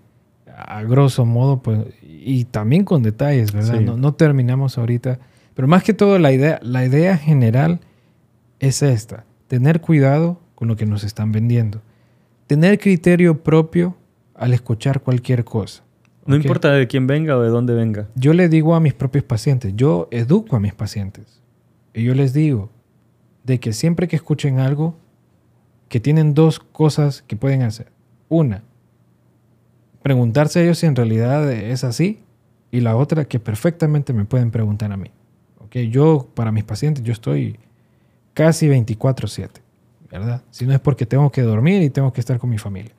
a grosso modo, pues, y también con detalles, ¿verdad? No, no, terminamos ahorita, pero más que todo la idea, la idea general es esta tener cuidado con lo que nos están vendiendo. Tener criterio propio al escuchar cualquier cosa. No importa de quién venga o de dónde venga. Yo le digo a mis propios pacientes, yo educo a mis pacientes. Y yo les digo de que siempre que escuchen algo, que tienen dos cosas que pueden hacer. Una, preguntarse a ellos si en realidad es así. Y la otra, que perfectamente me pueden preguntar a mí. ¿Okay? Yo, para mis pacientes, yo estoy casi 24/7, ¿verdad? Si no es porque tengo que dormir y tengo que estar con mi familia.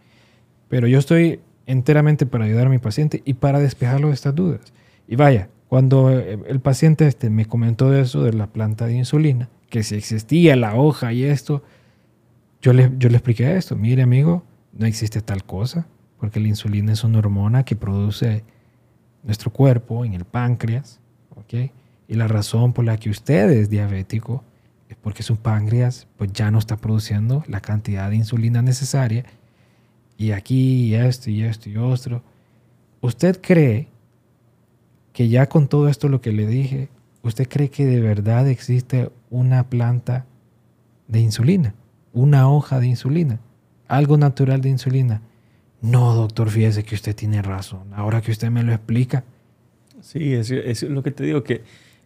Pero yo estoy enteramente para ayudar a mi paciente y para despejarlo de estas dudas. Y vaya, cuando eh, el paciente este me comentó eso de la planta de insulina, que si existía la hoja y esto, yo le, yo le expliqué esto. Mire, amigo, no existe tal cosa, porque la insulina es una hormona que produce nuestro cuerpo en el páncreas, ¿ok? Y la razón por la que usted es diabético es porque su páncreas pues ya no está produciendo la cantidad de insulina necesaria y aquí y esto y esto y otro. ¿Usted cree que ya con todo esto lo que le dije, usted cree que de verdad existe una planta de insulina, una hoja de insulina, algo natural de insulina? No, doctor, fíjese que usted tiene razón. Ahora que usted me lo explica. Sí, es, es lo que te digo, que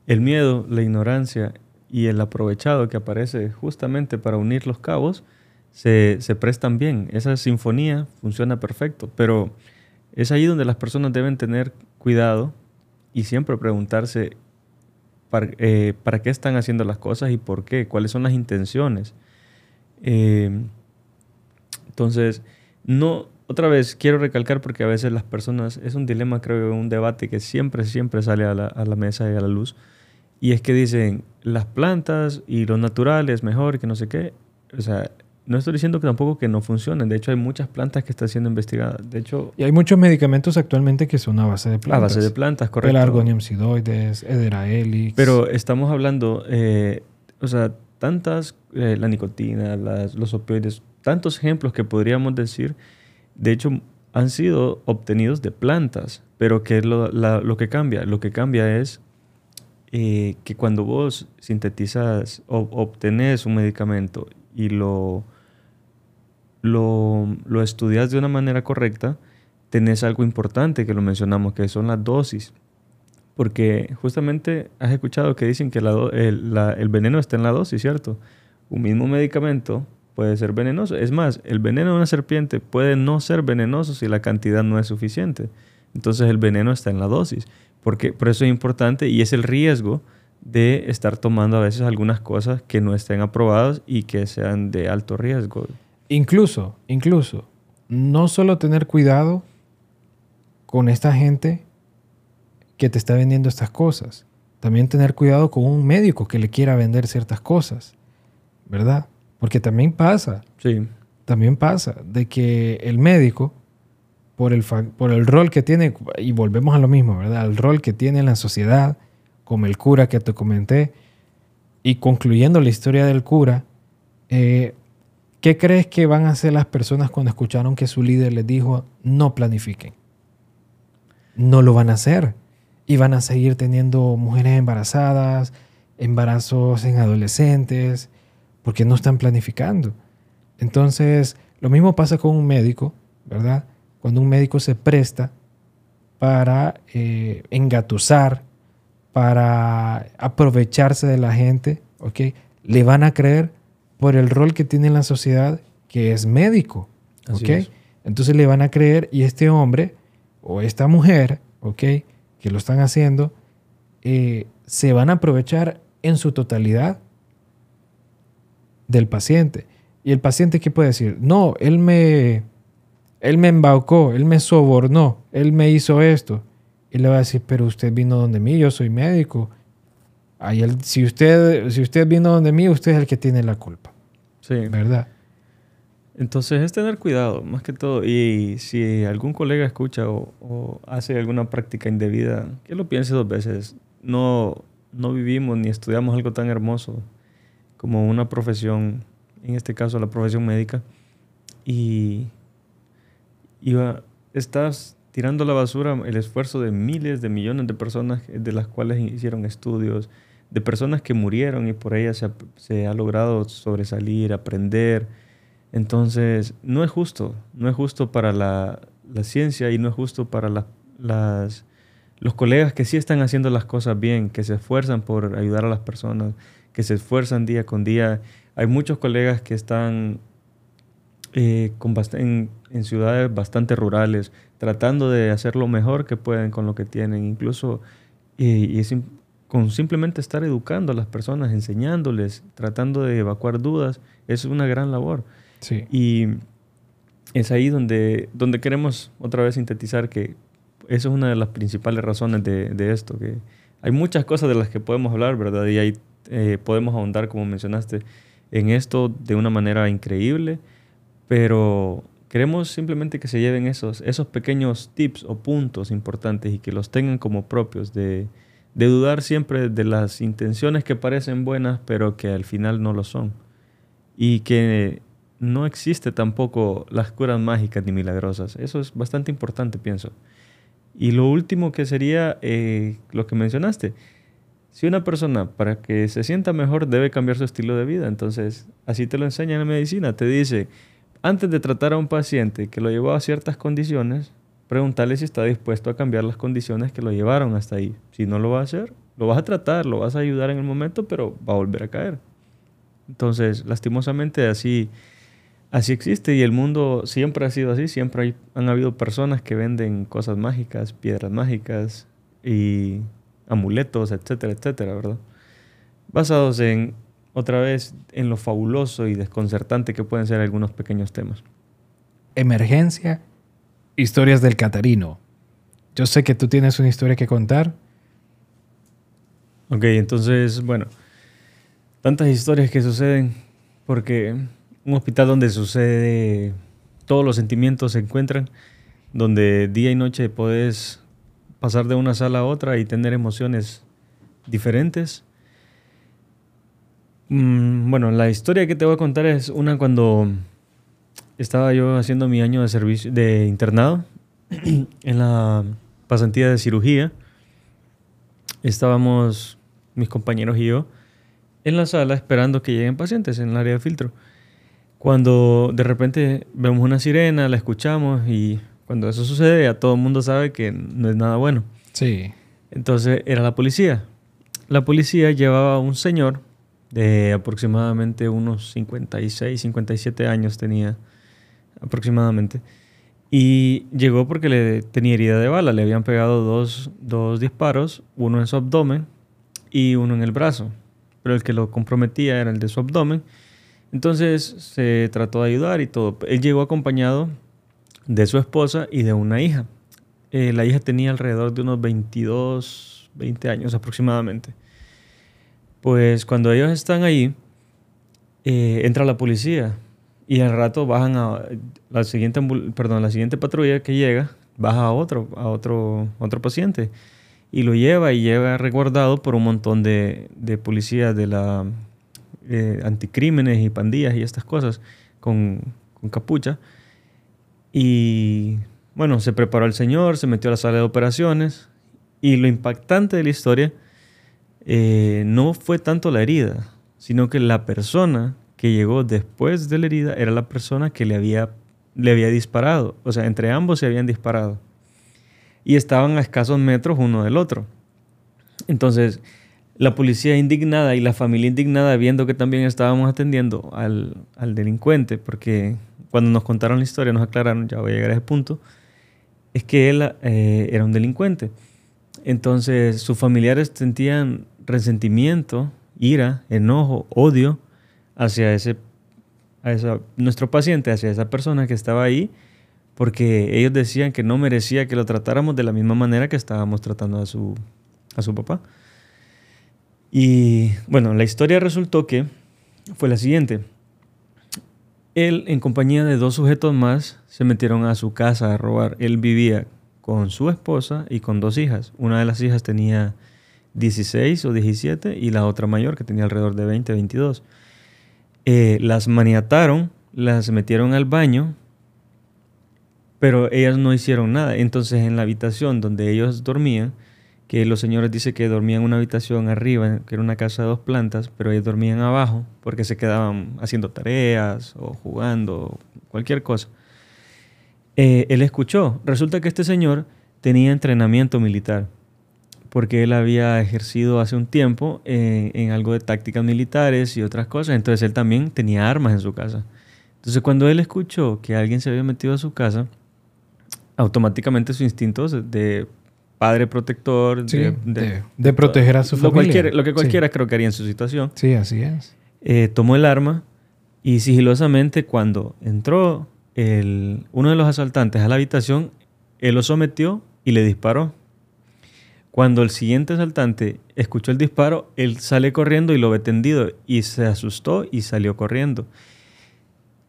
el miedo, la ignorancia y el aprovechado que aparece justamente para unir los cabos se, prestan bien. Esa sinfonía funciona perfecto, pero es ahí donde las personas deben tener cuidado y siempre preguntarse para, eh, qué están haciendo las cosas y por qué, cuáles son las intenciones. Eh, entonces, no, otra vez quiero recalcar porque a veces las personas, es un dilema, creo, un debate que siempre, siempre sale a la, a la mesa y a la luz y es que dicen, las plantas y lo natural es mejor que no sé qué. O sea, no estoy diciendo que tampoco que no funcionen. De hecho, hay muchas plantas que están siendo investigadas. De hecho... Y hay muchos medicamentos actualmente que son a base de plantas. A base de plantas, correcto. Pelargonium sidoides, Edera helix. Pero estamos hablando, eh, o sea, tantas, eh, la nicotina, los opioides, tantos ejemplos que podríamos decir, de hecho, han sido obtenidos de plantas. Pero ¿qué es lo, lo que cambia? Lo que cambia es eh, que cuando vos sintetizas o obtenés un medicamento y lo, lo, estudias de una manera correcta, tenés algo importante que lo mencionamos, que son las dosis. Porque justamente has escuchado que dicen que el, veneno está en la dosis, ¿cierto? Un mismo medicamento puede ser venenoso. Es más, el veneno de una serpiente puede no ser venenoso si la cantidad no es suficiente. Entonces el veneno está en la dosis. Porque, por eso es importante y es el riesgo de estar tomando a veces algunas cosas que no estén aprobadas y que sean de alto riesgo. Incluso, incluso, no solo tener cuidado con esta gente que te está vendiendo estas cosas, también tener cuidado con un médico que le quiera vender ciertas cosas, ¿verdad? Porque también pasa, sí. también pasa de que el médico por el, por el rol que tiene, y volvemos a lo mismo, ¿verdad? El rol que tiene en la sociedad, como el cura que te comenté, y concluyendo la historia del cura, eh, ¿qué crees que van a hacer las personas cuando escucharon que su líder les dijo no planifiquen? No lo van a hacer. Y van a seguir teniendo mujeres embarazadas, embarazos en adolescentes, porque no están planificando. Entonces, lo mismo pasa con un médico, ¿verdad? Cuando un médico se presta para eh, engatusar, para aprovecharse de la gente, ¿ok? Le van a creer por el rol que tiene en la sociedad, que es médico, ¿ok? Entonces le van a creer y este hombre o esta mujer, ¿ok? Que lo están haciendo, eh, se van a aprovechar en su totalidad del paciente. Y el paciente, ¿qué puede decir? No, él me, él me embaucó, él me sobornó, él me hizo esto. Y le va a decir, pero usted vino donde mí, yo soy médico. si, usted, si usted vino donde mí, usted es el que tiene la culpa. Sí. ¿Verdad? Entonces es tener cuidado, más que todo. Y si algún colega escucha o, hace alguna práctica indebida, que lo piense dos veces. No, no vivimos ni estudiamos algo tan hermoso como una profesión, en este caso la profesión médica, y, y estás tirando a la basura el esfuerzo de miles de millones de personas de las cuales hicieron estudios, de personas que murieron y por ellas se ha, se ha logrado sobresalir, aprender. Entonces, no es justo, no es justo para la, la ciencia y no es justo para las, los colegas que sí están haciendo las cosas bien, que se esfuerzan por ayudar a las personas, que se esfuerzan día con día. Hay muchos colegas que están eh, con en, en, ciudades bastante rurales, tratando de hacer lo mejor que pueden con lo que tienen, incluso y es, con simplemente estar educando a las personas, enseñándoles, tratando de evacuar dudas, es una gran labor. Sí. Y es ahí donde, donde queremos otra vez sintetizar que eso es una de las principales razones de, de esto, que hay muchas cosas de las que podemos hablar, ¿verdad? Y ahí eh, podemos ahondar, como mencionaste, en esto de una manera increíble, pero queremos simplemente que se lleven esos, esos pequeños tips o puntos importantes y que los tengan como propios, de, de dudar siempre de las intenciones que parecen buenas, pero que al final no lo son. Y que no existe tampoco las curas mágicas ni milagrosas. Eso es bastante importante, pienso. Y lo último que sería eh, lo que mencionaste, si una persona para que se sienta mejor debe cambiar su estilo de vida, entonces así te lo enseña en la medicina, te dice, antes de tratar a un paciente que lo llevó a ciertas condiciones, preguntarle si está dispuesto a cambiar las condiciones que lo llevaron hasta ahí. Si no lo va a hacer, lo vas a tratar, lo vas a ayudar en el momento, pero va a volver a caer. Entonces, lastimosamente así, así existe y el mundo siempre ha sido así, siempre hay, han habido personas que venden cosas mágicas, piedras mágicas y amuletos, etcétera, etcétera, ¿verdad? Basados en, otra vez, en lo fabuloso y desconcertante que pueden ser algunos pequeños temas. Emergencia, historias del Catarino. Yo sé que tú tienes una historia que contar. Ok, entonces, bueno, tantas historias que suceden porque un hospital donde sucede todos los sentimientos se encuentran, donde día y noche puedes pasar de una sala a otra y tener emociones diferentes. Mm, bueno, la historia que te voy a contar es una cuando estaba yo haciendo mi año de servicio de internado en la pasantía de cirugía. Estábamos mis compañeros y yo en la sala esperando que lleguen pacientes en el área de filtro. Cuando de repente vemos una sirena, la escuchamos y cuando eso sucede, ya todo el mundo sabe que no es nada bueno. Sí. Entonces era la policía. La policía llevaba a un señor de aproximadamente unos 56, 57 años tenía aproximadamente. Y llegó porque le tenía herida de bala. Le habían pegado dos, dos disparos, uno en su abdomen y uno en el brazo. Pero el que lo comprometía era el de su abdomen. Entonces se trató de ayudar y todo. Él llegó acompañado de su esposa y de una hija. Eh, la hija tenía alrededor de unos 22, 20 años aproximadamente. Pues cuando ellos están ahí, eh, entra la policía y al rato bajan a la siguiente, patrulla que llega, baja a otro, a otro, otro paciente y lo lleva y lleva resguardado por un montón de, de policías de la eh, anticrímenes y pandillas y estas cosas con, con capucha. Y bueno, se preparó el señor, se metió a la sala de operaciones y lo impactante de la historia eh, no fue tanto la herida, sino que la persona que llegó después de la herida era la persona que le había, le había disparado. O sea, entre ambos se habían disparado. Y estaban a escasos metros uno del otro. Entonces, la policía indignada y la familia indignada viendo que también estábamos atendiendo al, al delincuente, porque cuando nos contaron la historia nos aclararon, ya voy a llegar a ese punto, es que él eh, era un delincuente. Entonces sus familiares sentían resentimiento, ira, enojo, odio hacia ese, a nuestro paciente, hacia esa persona que estaba ahí, porque ellos decían que no merecía que lo tratáramos de la misma manera que estábamos tratando a su, a su papá. Y bueno, la historia resultó que fue la siguiente. Él, en compañía de dos sujetos más, se metieron a su casa a robar. Él vivía con su esposa y con dos hijas. Una de las hijas tenía 16 o 17 y la otra mayor que tenía alrededor de 20, 22. Eh, las maniataron, las metieron al baño, pero ellas no hicieron nada. Entonces en la habitación donde ellos dormían, que los señores dicen que dormían en una habitación arriba, que era una casa de dos plantas, pero ellos dormían abajo porque se quedaban haciendo tareas o jugando, cualquier cosa. Eh, él escuchó. Resulta que este señor tenía entrenamiento militar porque él había ejercido hace un tiempo eh, en algo de tácticas militares y otras cosas. Entonces él también tenía armas en su casa. Entonces cuando él escuchó que alguien se había metido a su casa, automáticamente su instinto de padre protector, de, proteger a su familia. lo que cualquiera creo que haría en su situación. Sí, así es. Eh, tomó el arma y sigilosamente cuando entró el, uno de los asaltantes a la habitación, él lo sometió y le disparó. Cuando el siguiente asaltante escuchó el disparo, él sale corriendo y lo ve tendido y se asustó y salió corriendo.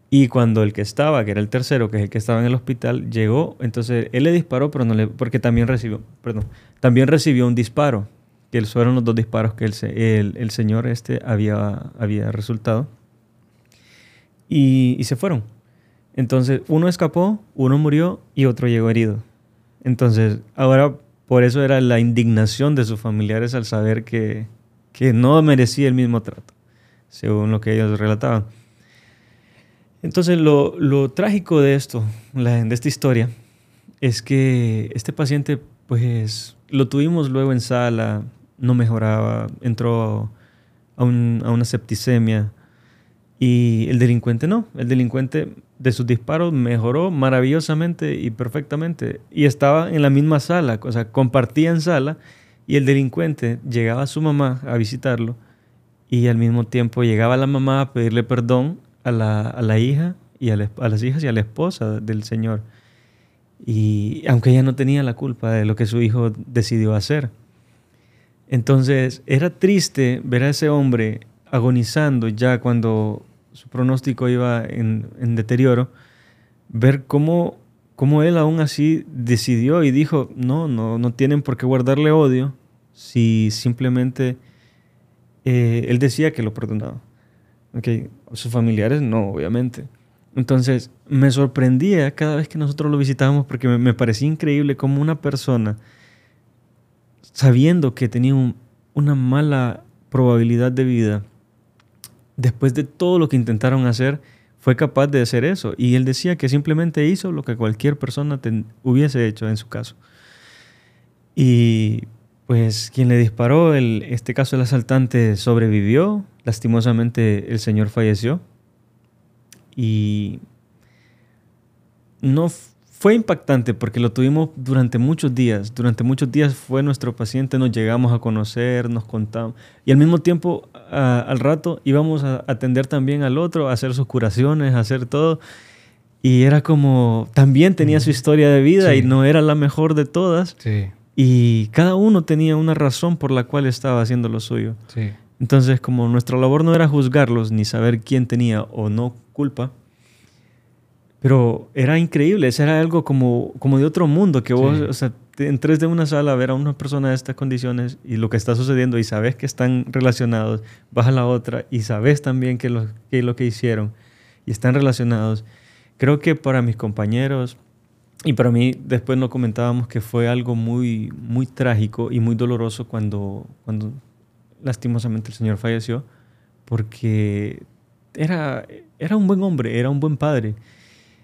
Y cuando el que estaba, que era el tercero, que es el que estaba en el hospital, llegó, entonces él le disparó, pero no le, porque también recibió, perdón, también recibió un disparo, que fueron los dos disparos que el, señor este había, había resultado. Y, se fueron. Entonces, uno escapó, uno murió y otro llegó herido. Entonces, ahora por eso era la indignación de sus familiares al saber que, que no merecía el mismo trato, según lo que ellos relataban. Entonces, lo, lo trágico de esto, de esta historia, es que este paciente, pues, lo tuvimos luego en sala, no mejoraba, entró a, una septicemia y el delincuente no. El delincuente de sus disparos mejoró maravillosamente y perfectamente y estaba en la misma sala, o sea, compartían sala y el delincuente llegaba a su mamá a visitarlo y al mismo tiempo llegaba la mamá a pedirle perdón a la, hija y a, las hijas y a la esposa del Señor. Y aunque ella no tenía la culpa de lo que su hijo decidió hacer. Entonces era triste ver a ese hombre agonizando ya cuando su pronóstico iba en, deterioro, ver cómo, cómo, él aún así decidió y dijo, no, no, no tienen por qué guardarle odio si simplemente eh, él decía que lo perdonaba. Okay. Sus familiares no, obviamente. Entonces, me sorprendía cada vez que nosotros lo visitábamos porque me, parecía increíble cómo una persona, sabiendo que tenía una mala probabilidad de vida, después de todo lo que intentaron hacer, fue capaz de hacer eso. Y él decía que simplemente hizo lo que cualquier persona hubiese hecho en su caso. Y pues quien le disparó, el, este caso el asaltante sobrevivió, lastimosamente el señor falleció y no fue impactante porque lo tuvimos durante muchos días, durante muchos días fue nuestro paciente, nos llegamos a conocer, nos contamos y al mismo tiempo al rato íbamos a atender también al otro, a hacer sus curaciones, a hacer todo. Y era como, también tenía su historia de vida y no era la mejor de todas. Sí. Y cada uno tenía una razón por la cual estaba haciendo lo suyo. Entonces, como nuestra labor no era juzgarlos ni saber quién tenía o no culpa, pero era increíble, eso era algo como, como de otro mundo, que vos, o sea, entres de una sala a ver a una persona de estas condiciones y lo que está sucediendo y sabes que están relacionados, vas a la otra y sabes también que lo, que lo que hicieron y están relacionados. Creo que para mis compañeros, y para mí, después nos comentábamos que fue algo muy, muy trágico y muy doloroso cuando, cuando lastimosamente el Señor falleció, porque era, era un buen hombre, era un buen padre.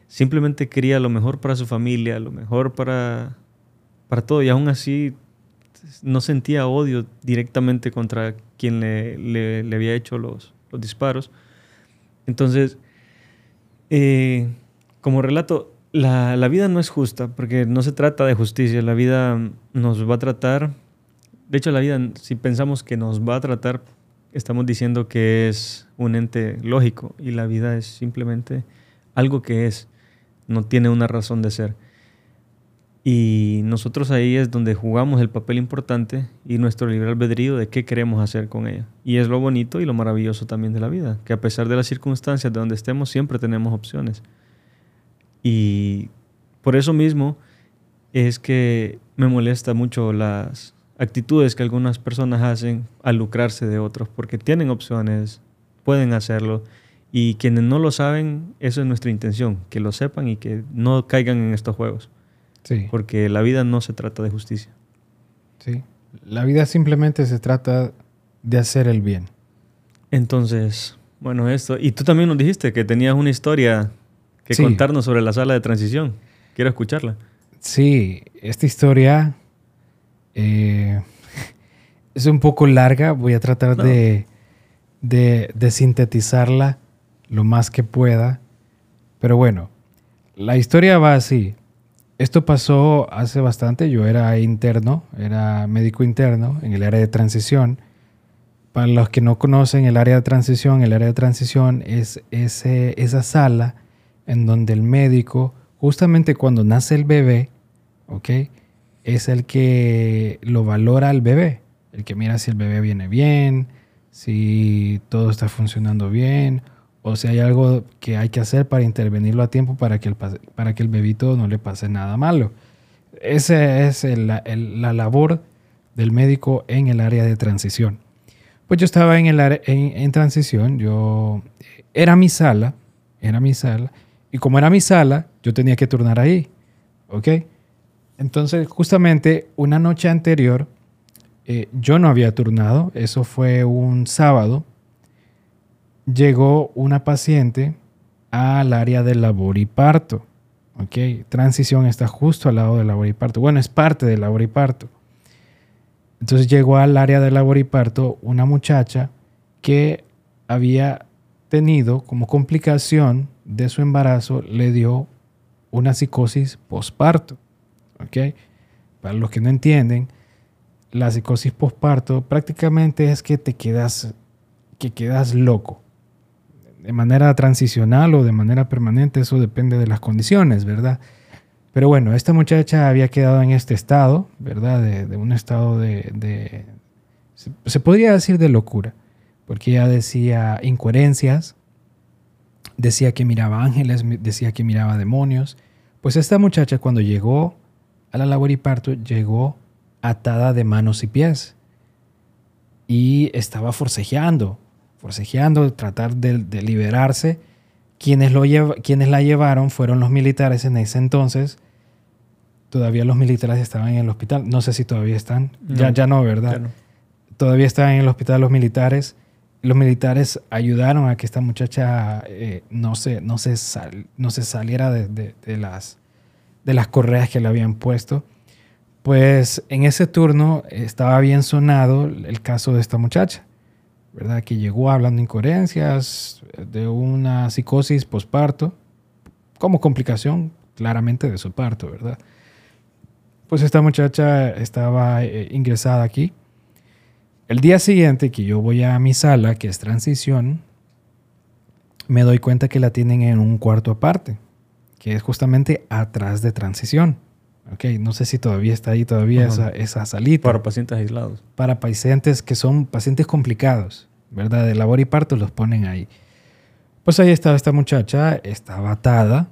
Simplemente quería lo mejor para su familia, lo mejor para, para todo. Y aún así no sentía odio directamente contra quien le, le, había hecho los, los disparos. Entonces, eh, como relato, la, la, vida no es justa porque no se trata de justicia. La vida nos va a tratar. De hecho, la vida, si pensamos que nos va a tratar, estamos diciendo que es un ente lógico y la vida es simplemente algo que es, no tiene una razón de ser. Y nosotros ahí es donde jugamos el papel importante y nuestro libre albedrío de qué queremos hacer con ella. Y es lo bonito y lo maravilloso también de la vida, que a pesar de las circunstancias de donde estemos, siempre tenemos opciones. Y por eso mismo es que me molesta mucho las actitudes que algunas personas hacen al lucrarse de otros, porque tienen opciones, pueden hacerlo. Y quienes no lo saben, eso es nuestra intención, que lo sepan y que no caigan en estos juegos. Porque la vida no se trata de justicia. Sí. La vida simplemente se trata de hacer el bien. Entonces, bueno, esto. Y tú también nos dijiste que tenías una historia que contarnos sobre la sala de transición. Quiero escucharla. Sí, esta historia eh, es un poco larga. Voy a tratar de, de, de sintetizarla lo más que pueda. Pero bueno, la historia va así. Esto pasó hace bastante, yo era interno, era médico interno en el área de transición. Para los que no conocen el área de transición, el área de transición es ese, esa sala en donde el médico, justamente cuando nace el bebé, ¿ok? Es el que lo valora al bebé, el que mira si el bebé viene bien, si todo está funcionando bien, o si hay algo que hay que hacer para intervenirlo a tiempo para que el, para que el bebito no le pase nada malo. Esa es la labor del médico en el área de transición. Pues yo estaba en, el en, transición, yo era mi sala, era mi sala, y como era mi sala, yo tenía que turnar ahí, ¿ok? Entonces, justamente una noche anterior, eh, yo no había turnado, eso fue un sábado, llegó una paciente al área del labor y parto. ¿ok? Transición está justo al lado del labor y parto. Bueno, es parte del labor y parto. Entonces llegó al área del labor y parto una muchacha que había tenido como complicación de su embarazo, le dio una psicosis posparto. ¿ok? Para los que no entienden, la psicosis posparto prácticamente es que te quedas, que quedas loco de manera transicional o de manera permanente, eso depende de las condiciones, ¿verdad? Pero bueno, esta muchacha había quedado en este estado, ¿verdad? De, un estado de, se, podría decir de locura, porque ella decía incoherencias, decía que miraba ángeles, decía que miraba demonios. Pues esta muchacha cuando llegó a la labor y parto, llegó atada de manos y pies y estaba forcejeando, forcejeando, tratar de, liberarse. Quienes, lo quienes la llevaron fueron los militares en ese entonces. Todavía los militares estaban en el hospital. No sé si todavía están. ya, ya no, ¿verdad? Todavía estaban en el hospital los militares. Los militares ayudaron a que esta muchacha eh, no, se, no, se no se saliera de, de, las, de las correas que le habían puesto. Pues en ese turno estaba bien sonado el caso de esta muchacha. ¿Verdad? Que llegó hablando incoherencias, de una psicosis posparto, como complicación claramente de su parto, ¿verdad? Pues esta muchacha estaba eh, ingresada aquí. El día siguiente que yo voy a mi sala, que es transición, me doy cuenta que la tienen en un cuarto aparte, que es justamente atrás de transición. Ok, no sé si todavía está ahí todavía esa, esa, salita. Para pacientes aislados. Para pacientes que son pacientes complicados, ¿verdad? De labor y parto los ponen ahí. Pues ahí estaba esta muchacha, estaba atada,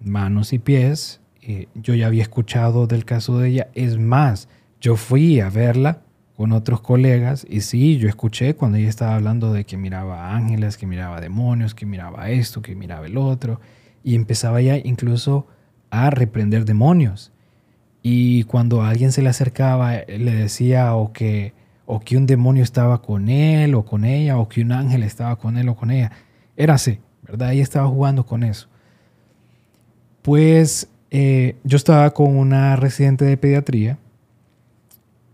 manos y pies. Y yo ya había escuchado del caso de ella. Es más, yo fui a verla con otros colegas y sí, yo escuché cuando ella estaba hablando de que miraba ángeles, que miraba demonios, que miraba esto, que miraba el otro. Y empezaba ya incluso a reprender demonios. Y cuando alguien se le acercaba, le decía o que, o que un demonio estaba con él o con ella, o que un ángel estaba con él o con ella, Era así, ¿verdad? Ella estaba jugando con eso. Pues eh, yo estaba con una residente de pediatría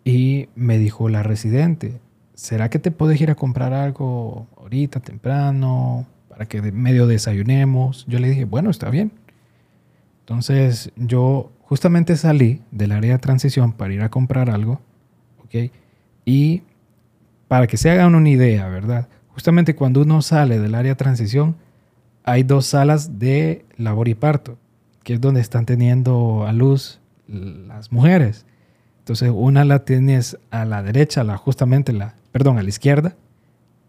y me dijo la residente, ¿será que te puedes ir a comprar algo ahorita, temprano, para que medio desayunemos? Yo le dije, bueno, está bien. Entonces yo justamente salí del área de transición para ir a comprar algo, ¿ok? Y para que se hagan una idea, ¿verdad? Justamente cuando uno sale del área de transición, hay dos salas de labor y parto, que es donde están teniendo a luz las mujeres. Entonces, una la tienes a la derecha, la, justamente la, perdón, a la izquierda,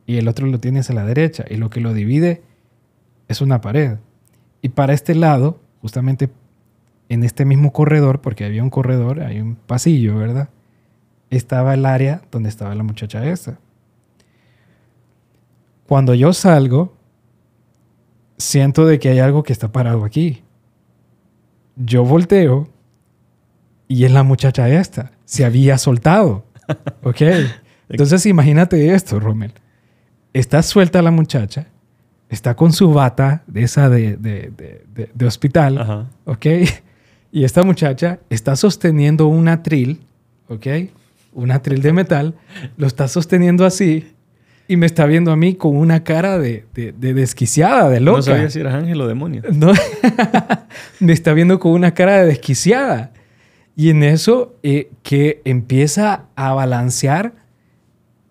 y el otro lo tienes a la derecha, y lo que lo divide es una pared. Y para este lado, justamente en este mismo corredor, porque había un corredor, hay un pasillo, ¿verdad? Estaba el área donde estaba la muchacha esta. Cuando yo salgo, siento de que hay algo que está parado aquí. Yo volteo y es la muchacha esta. Se había soltado. ¿Ok? Entonces imagínate esto, Rommel. Está suelta la muchacha, está con su bata de esa de, de, hospital, ¿ok? Y esta muchacha está sosteniendo un atril, ¿ok? Un atril de metal, lo está sosteniendo así y me está viendo a mí con una cara de, desquiciada, de loca. No sabía si eras ángel o demonio. No, me está viendo con una cara de desquiciada. Y en eso eh, que empieza a balancear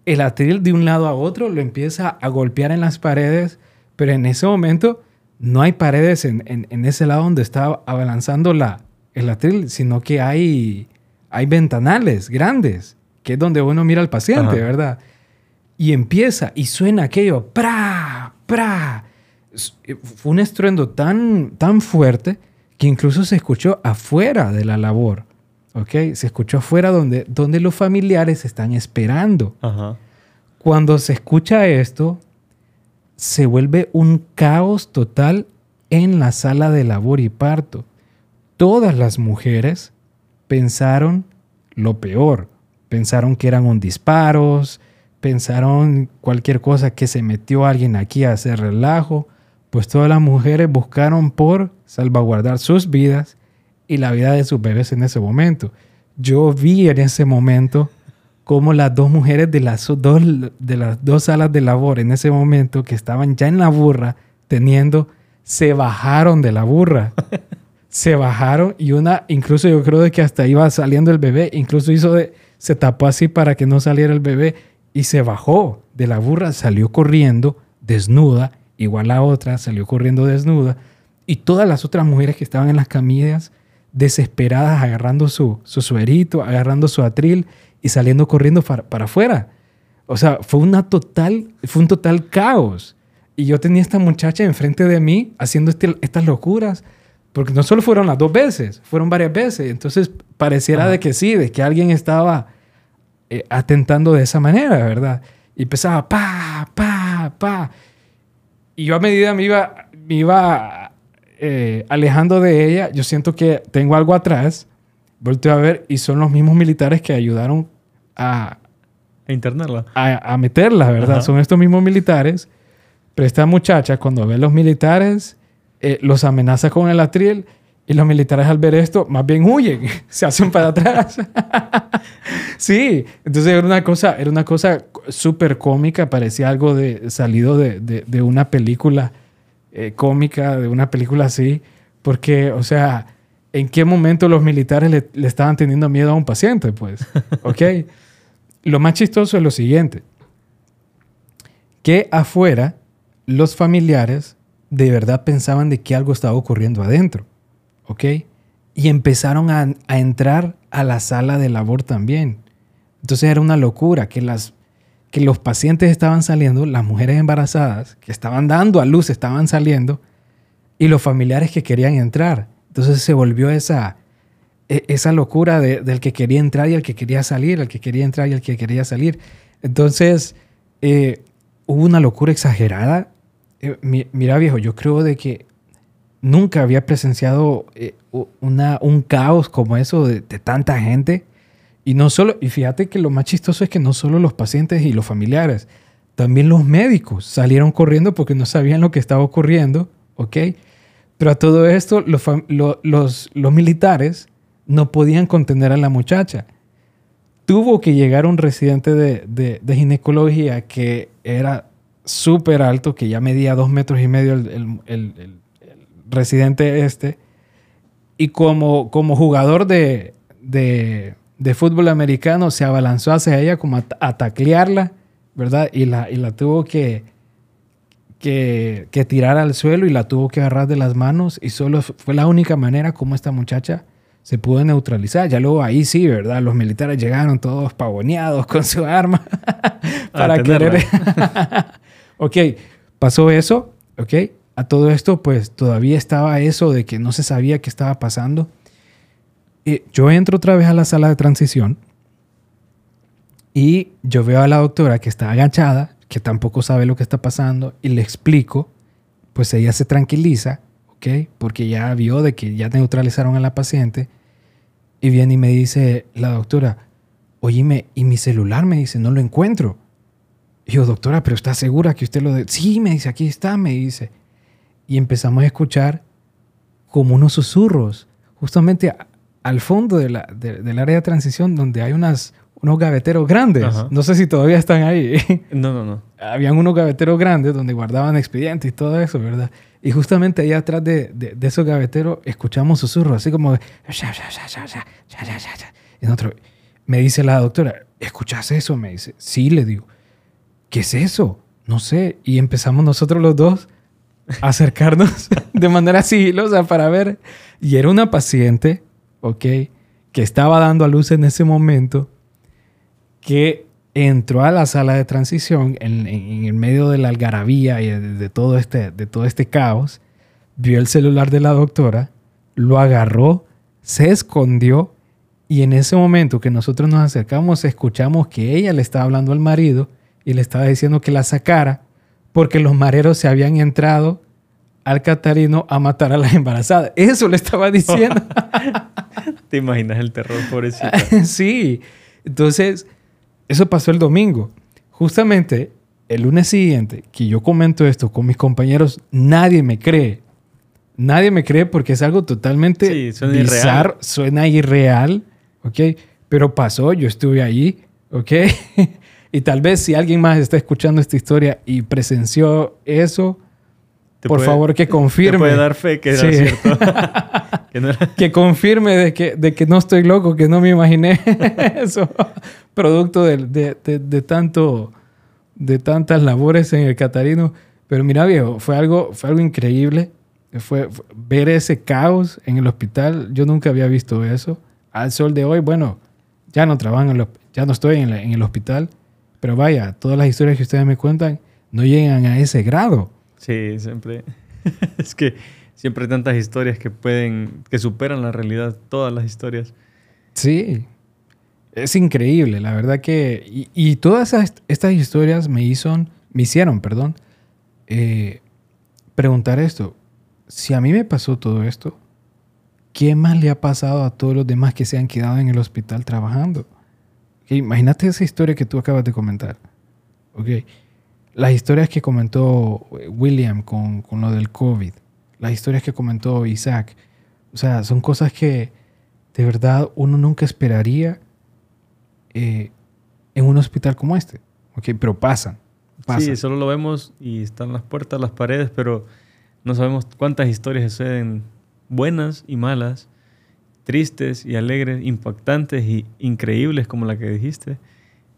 el atril de un lado a otro, lo empieza a golpear en las paredes, pero en ese momento no hay paredes en, en ese lado donde está abalanzando la, el atril, sino que hay, hay ventanales grandes, que es donde uno mira al paciente, ¿verdad? Y empieza y suena aquello, ¡pra! ¡pra! Eh, fue un estruendo tan, tan fuerte que incluso se escuchó afuera de la labor, ¿ok? Se escuchó afuera donde, donde los familiares están esperando. Cuando se escucha esto, se vuelve un caos total en la sala de labor y parto todas las mujeres pensaron lo peor. Pensaron que eran un disparos, pensaron cualquier cosa que se metió alguien aquí a hacer relajo, pues todas las mujeres buscaron por salvaguardar sus vidas y la vida de sus bebés en ese momento. Yo vi en ese momento cómo las dos mujeres de las dos, de las dos salas de labor en ese momento que estaban ya en la burra teniendo, se bajaron de la burra. se bajaron y una, incluso yo creo de que hasta iba saliendo el bebé, incluso hizo de, se tapó así para que no saliera el bebé y se bajó de la burra, salió corriendo desnuda, igual la otra salió corriendo desnuda y todas las otras mujeres que estaban en las camillas desesperadas agarrando su, su suerito, agarrando su atril y saliendo corriendo para, afuera. O sea, fue una total, fue un total caos. Y yo tenía esta muchacha enfrente de mí haciendo este, estas locuras porque no solo fueron las dos veces, fueron varias veces. Entonces pareciera de que sí, de que alguien estaba eh, atentando de esa manera, ¿verdad? Y empezaba pa, pa, pa. Y yo a medida me iba, me iba eh, alejando de ella, yo siento que tengo algo atrás. Volteo a ver y son los mismos militares que ayudaron a... A internarla. A, meterla, ¿verdad? Son estos mismos militares. Pero esta muchacha, cuando ve los militares eh, los amenaza con el atril y los militares al ver esto más bien huyen, se hacen para atrás. sí, entonces era una cosa, era una cosa súper cómica, parecía algo de, salido de, de, una película eh, cómica, de una película así, porque, o sea, ¿en qué momento los militares le, le estaban teniendo miedo a un paciente? Pues, ¿ok? lo más chistoso es lo siguiente, que afuera los familiares de verdad pensaban de que algo estaba ocurriendo adentro, ¿ok? Y empezaron a, entrar a la sala de labor también. Entonces era una locura que, las, que los pacientes estaban saliendo, las mujeres embarazadas que estaban dando a luz estaban saliendo y los familiares que querían entrar. Entonces se volvió esa, e, esa locura del que quería entrar y el que quería salir, el que quería entrar y el que quería salir. Entonces eh, hubo una locura exagerada eh, mira viejo, yo creo de que nunca había presenciado eh, un caos como eso de, tanta gente. Y no solo, y fíjate que lo más chistoso es que no solo los pacientes y los familiares, también los médicos salieron corriendo porque no sabían lo que estaba ocurriendo, ¿ok? Pero a todo esto, los, militares no podían contener a la muchacha. Tuvo que llegar un residente de, de, ginecología que era súper alto, que ya medía dos metros y medio el, el, el, residente este. Y como, como jugador de, de, fútbol americano, se abalanzó hacia ella como a, a taclearla ¿verdad? Y la, y la tuvo que, que, que, tirar al suelo y la tuvo que agarrar de las manos y solo fue la única manera como esta muchacha se pudo neutralizar. Ya luego ahí sí, ¿verdad? Los militares llegaron todos pavoneados con su arma para querer... ok, pasó eso, ok. A todo esto, pues todavía estaba eso de que no se sabía qué estaba pasando. Y yo entro otra vez a la sala de transición y yo veo a la doctora que está agachada, que tampoco sabe lo que está pasando, y le explico, pues ella se tranquiliza, ¿ok? Porque ya vio de que ya neutralizaron a la paciente, y viene y me dice la doctora, oíme, ¿y mi celular? Me dice, no lo encuentro. Y yo, doctora, pero ¿está segura que usted lo... De sí, me dice, aquí está, me dice. Y empezamos a escuchar como unos susurros, justamente al fondo de la, del área de transición, donde hay unas, unos gaveteros grandes. No sé si todavía están ahí. No, no, no. Habían unos gaveteros grandes donde guardaban expedientes y todo eso, ¿verdad? Y justamente ahí atrás de, de, esos gaveteros escuchamos susurros, así como... Y nosotros, me dice la doctora, ¿escuchas eso? Me dice, sí, le digo, ¿qué es eso? No sé. Y empezamos nosotros los dos a acercarnos de manera sigilosa para ver. Y era una paciente, ¿ok? Que estaba dando a luz en ese momento que entró a la sala de transición en, el medio de la algarabía y de, todo este, de todo este caos, vio el celular de la doctora, lo agarró, se escondió y en ese momento que nosotros nos acercamos escuchamos que ella le estaba hablando al marido y le estaba diciendo que la sacara porque los mareros se habían entrado al Catarino a matar a la embarazada. Eso le estaba diciendo. ¿Te imaginas el terror, pobrecita? sí. Entonces, eso pasó el domingo. Justamente el lunes siguiente que yo comento esto con mis compañeros, nadie me cree. Nadie me cree porque es algo totalmente suena bizarro, irreal. suena irreal, ¿ok? Pero pasó, yo estuve allí, ¿ok? y tal vez si alguien más está escuchando esta historia y presenció eso, por favor que confirme. Te puede dar fe que era cierto. que, confirme de que, de que no estoy loco, que no me imaginé eso producto de, de, tanto, de tantas labores en el Catarino. Pero mira, viejo, fue algo, fue algo increíble. Fue, ver ese caos en el hospital. Yo nunca había visto eso. Al sol de hoy, bueno, ya no trabajo, en ya no estoy en, en el hospital. Pero vaya, todas las historias que ustedes me cuentan no llegan a ese grado. Sí, siempre. es que siempre hay tantas historias que pueden, que superan la realidad, todas las historias. Sí, es increíble, la verdad que... Y, todas estas historias me, hizo, me hicieron perdón, eh, preguntar esto. Si a mí me pasó todo esto, ¿qué más le ha pasado a todos los demás que se han quedado en el hospital trabajando? Imagínate esa historia que tú acabas de comentar. Okay. Las historias que comentó William con, con lo del COVID, las historias que comentó Isaac, o sea, son cosas que de verdad uno nunca esperaría eh, en un hospital como este. Okay, pero pasan, Sí, solo lo vemos y están las puertas, las paredes, pero no sabemos cuántas historias suceden buenas y malas, tristes y alegres, impactantes y increíbles como la que dijiste,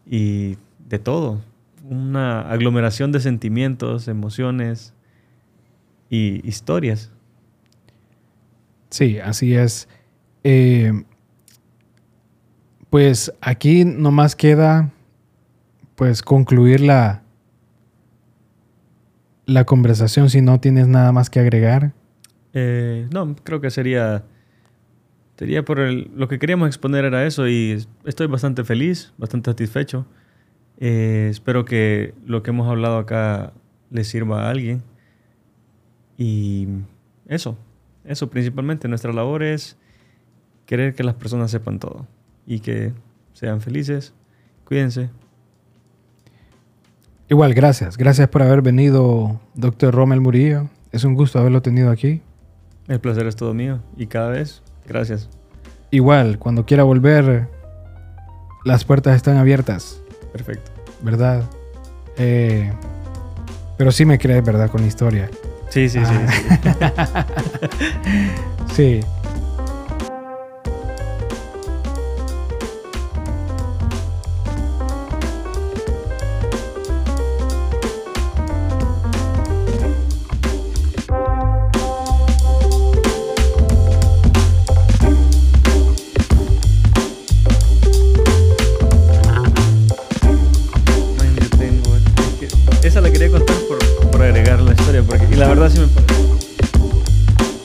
y de todo. Una aglomeración de sentimientos, emociones y historias. Sí, así es. Eh, pues aquí nomás queda pues concluir la, la conversación si no tienes nada más que agregar. Eh, no, creo que sería, sería por lo que queríamos exponer era eso y estoy bastante feliz, bastante satisfecho. Eh, espero que lo que hemos hablado acá le sirva a alguien. Y eso, eso principalmente. Nuestra labor es querer que las personas sepan todo y que sean felices. Cuídense. Igual, gracias. Gracias por haber venido, doctor Rommel Murillo. Es un gusto haberlo tenido aquí. El placer es todo mío y cada vez, gracias. Igual, cuando quiera volver, las puertas están abiertas. Perfecto. ¿Verdad? Eh, pero sí me crees, ¿verdad? Con la historia. Sí, sí, Ah. sí. Man, yo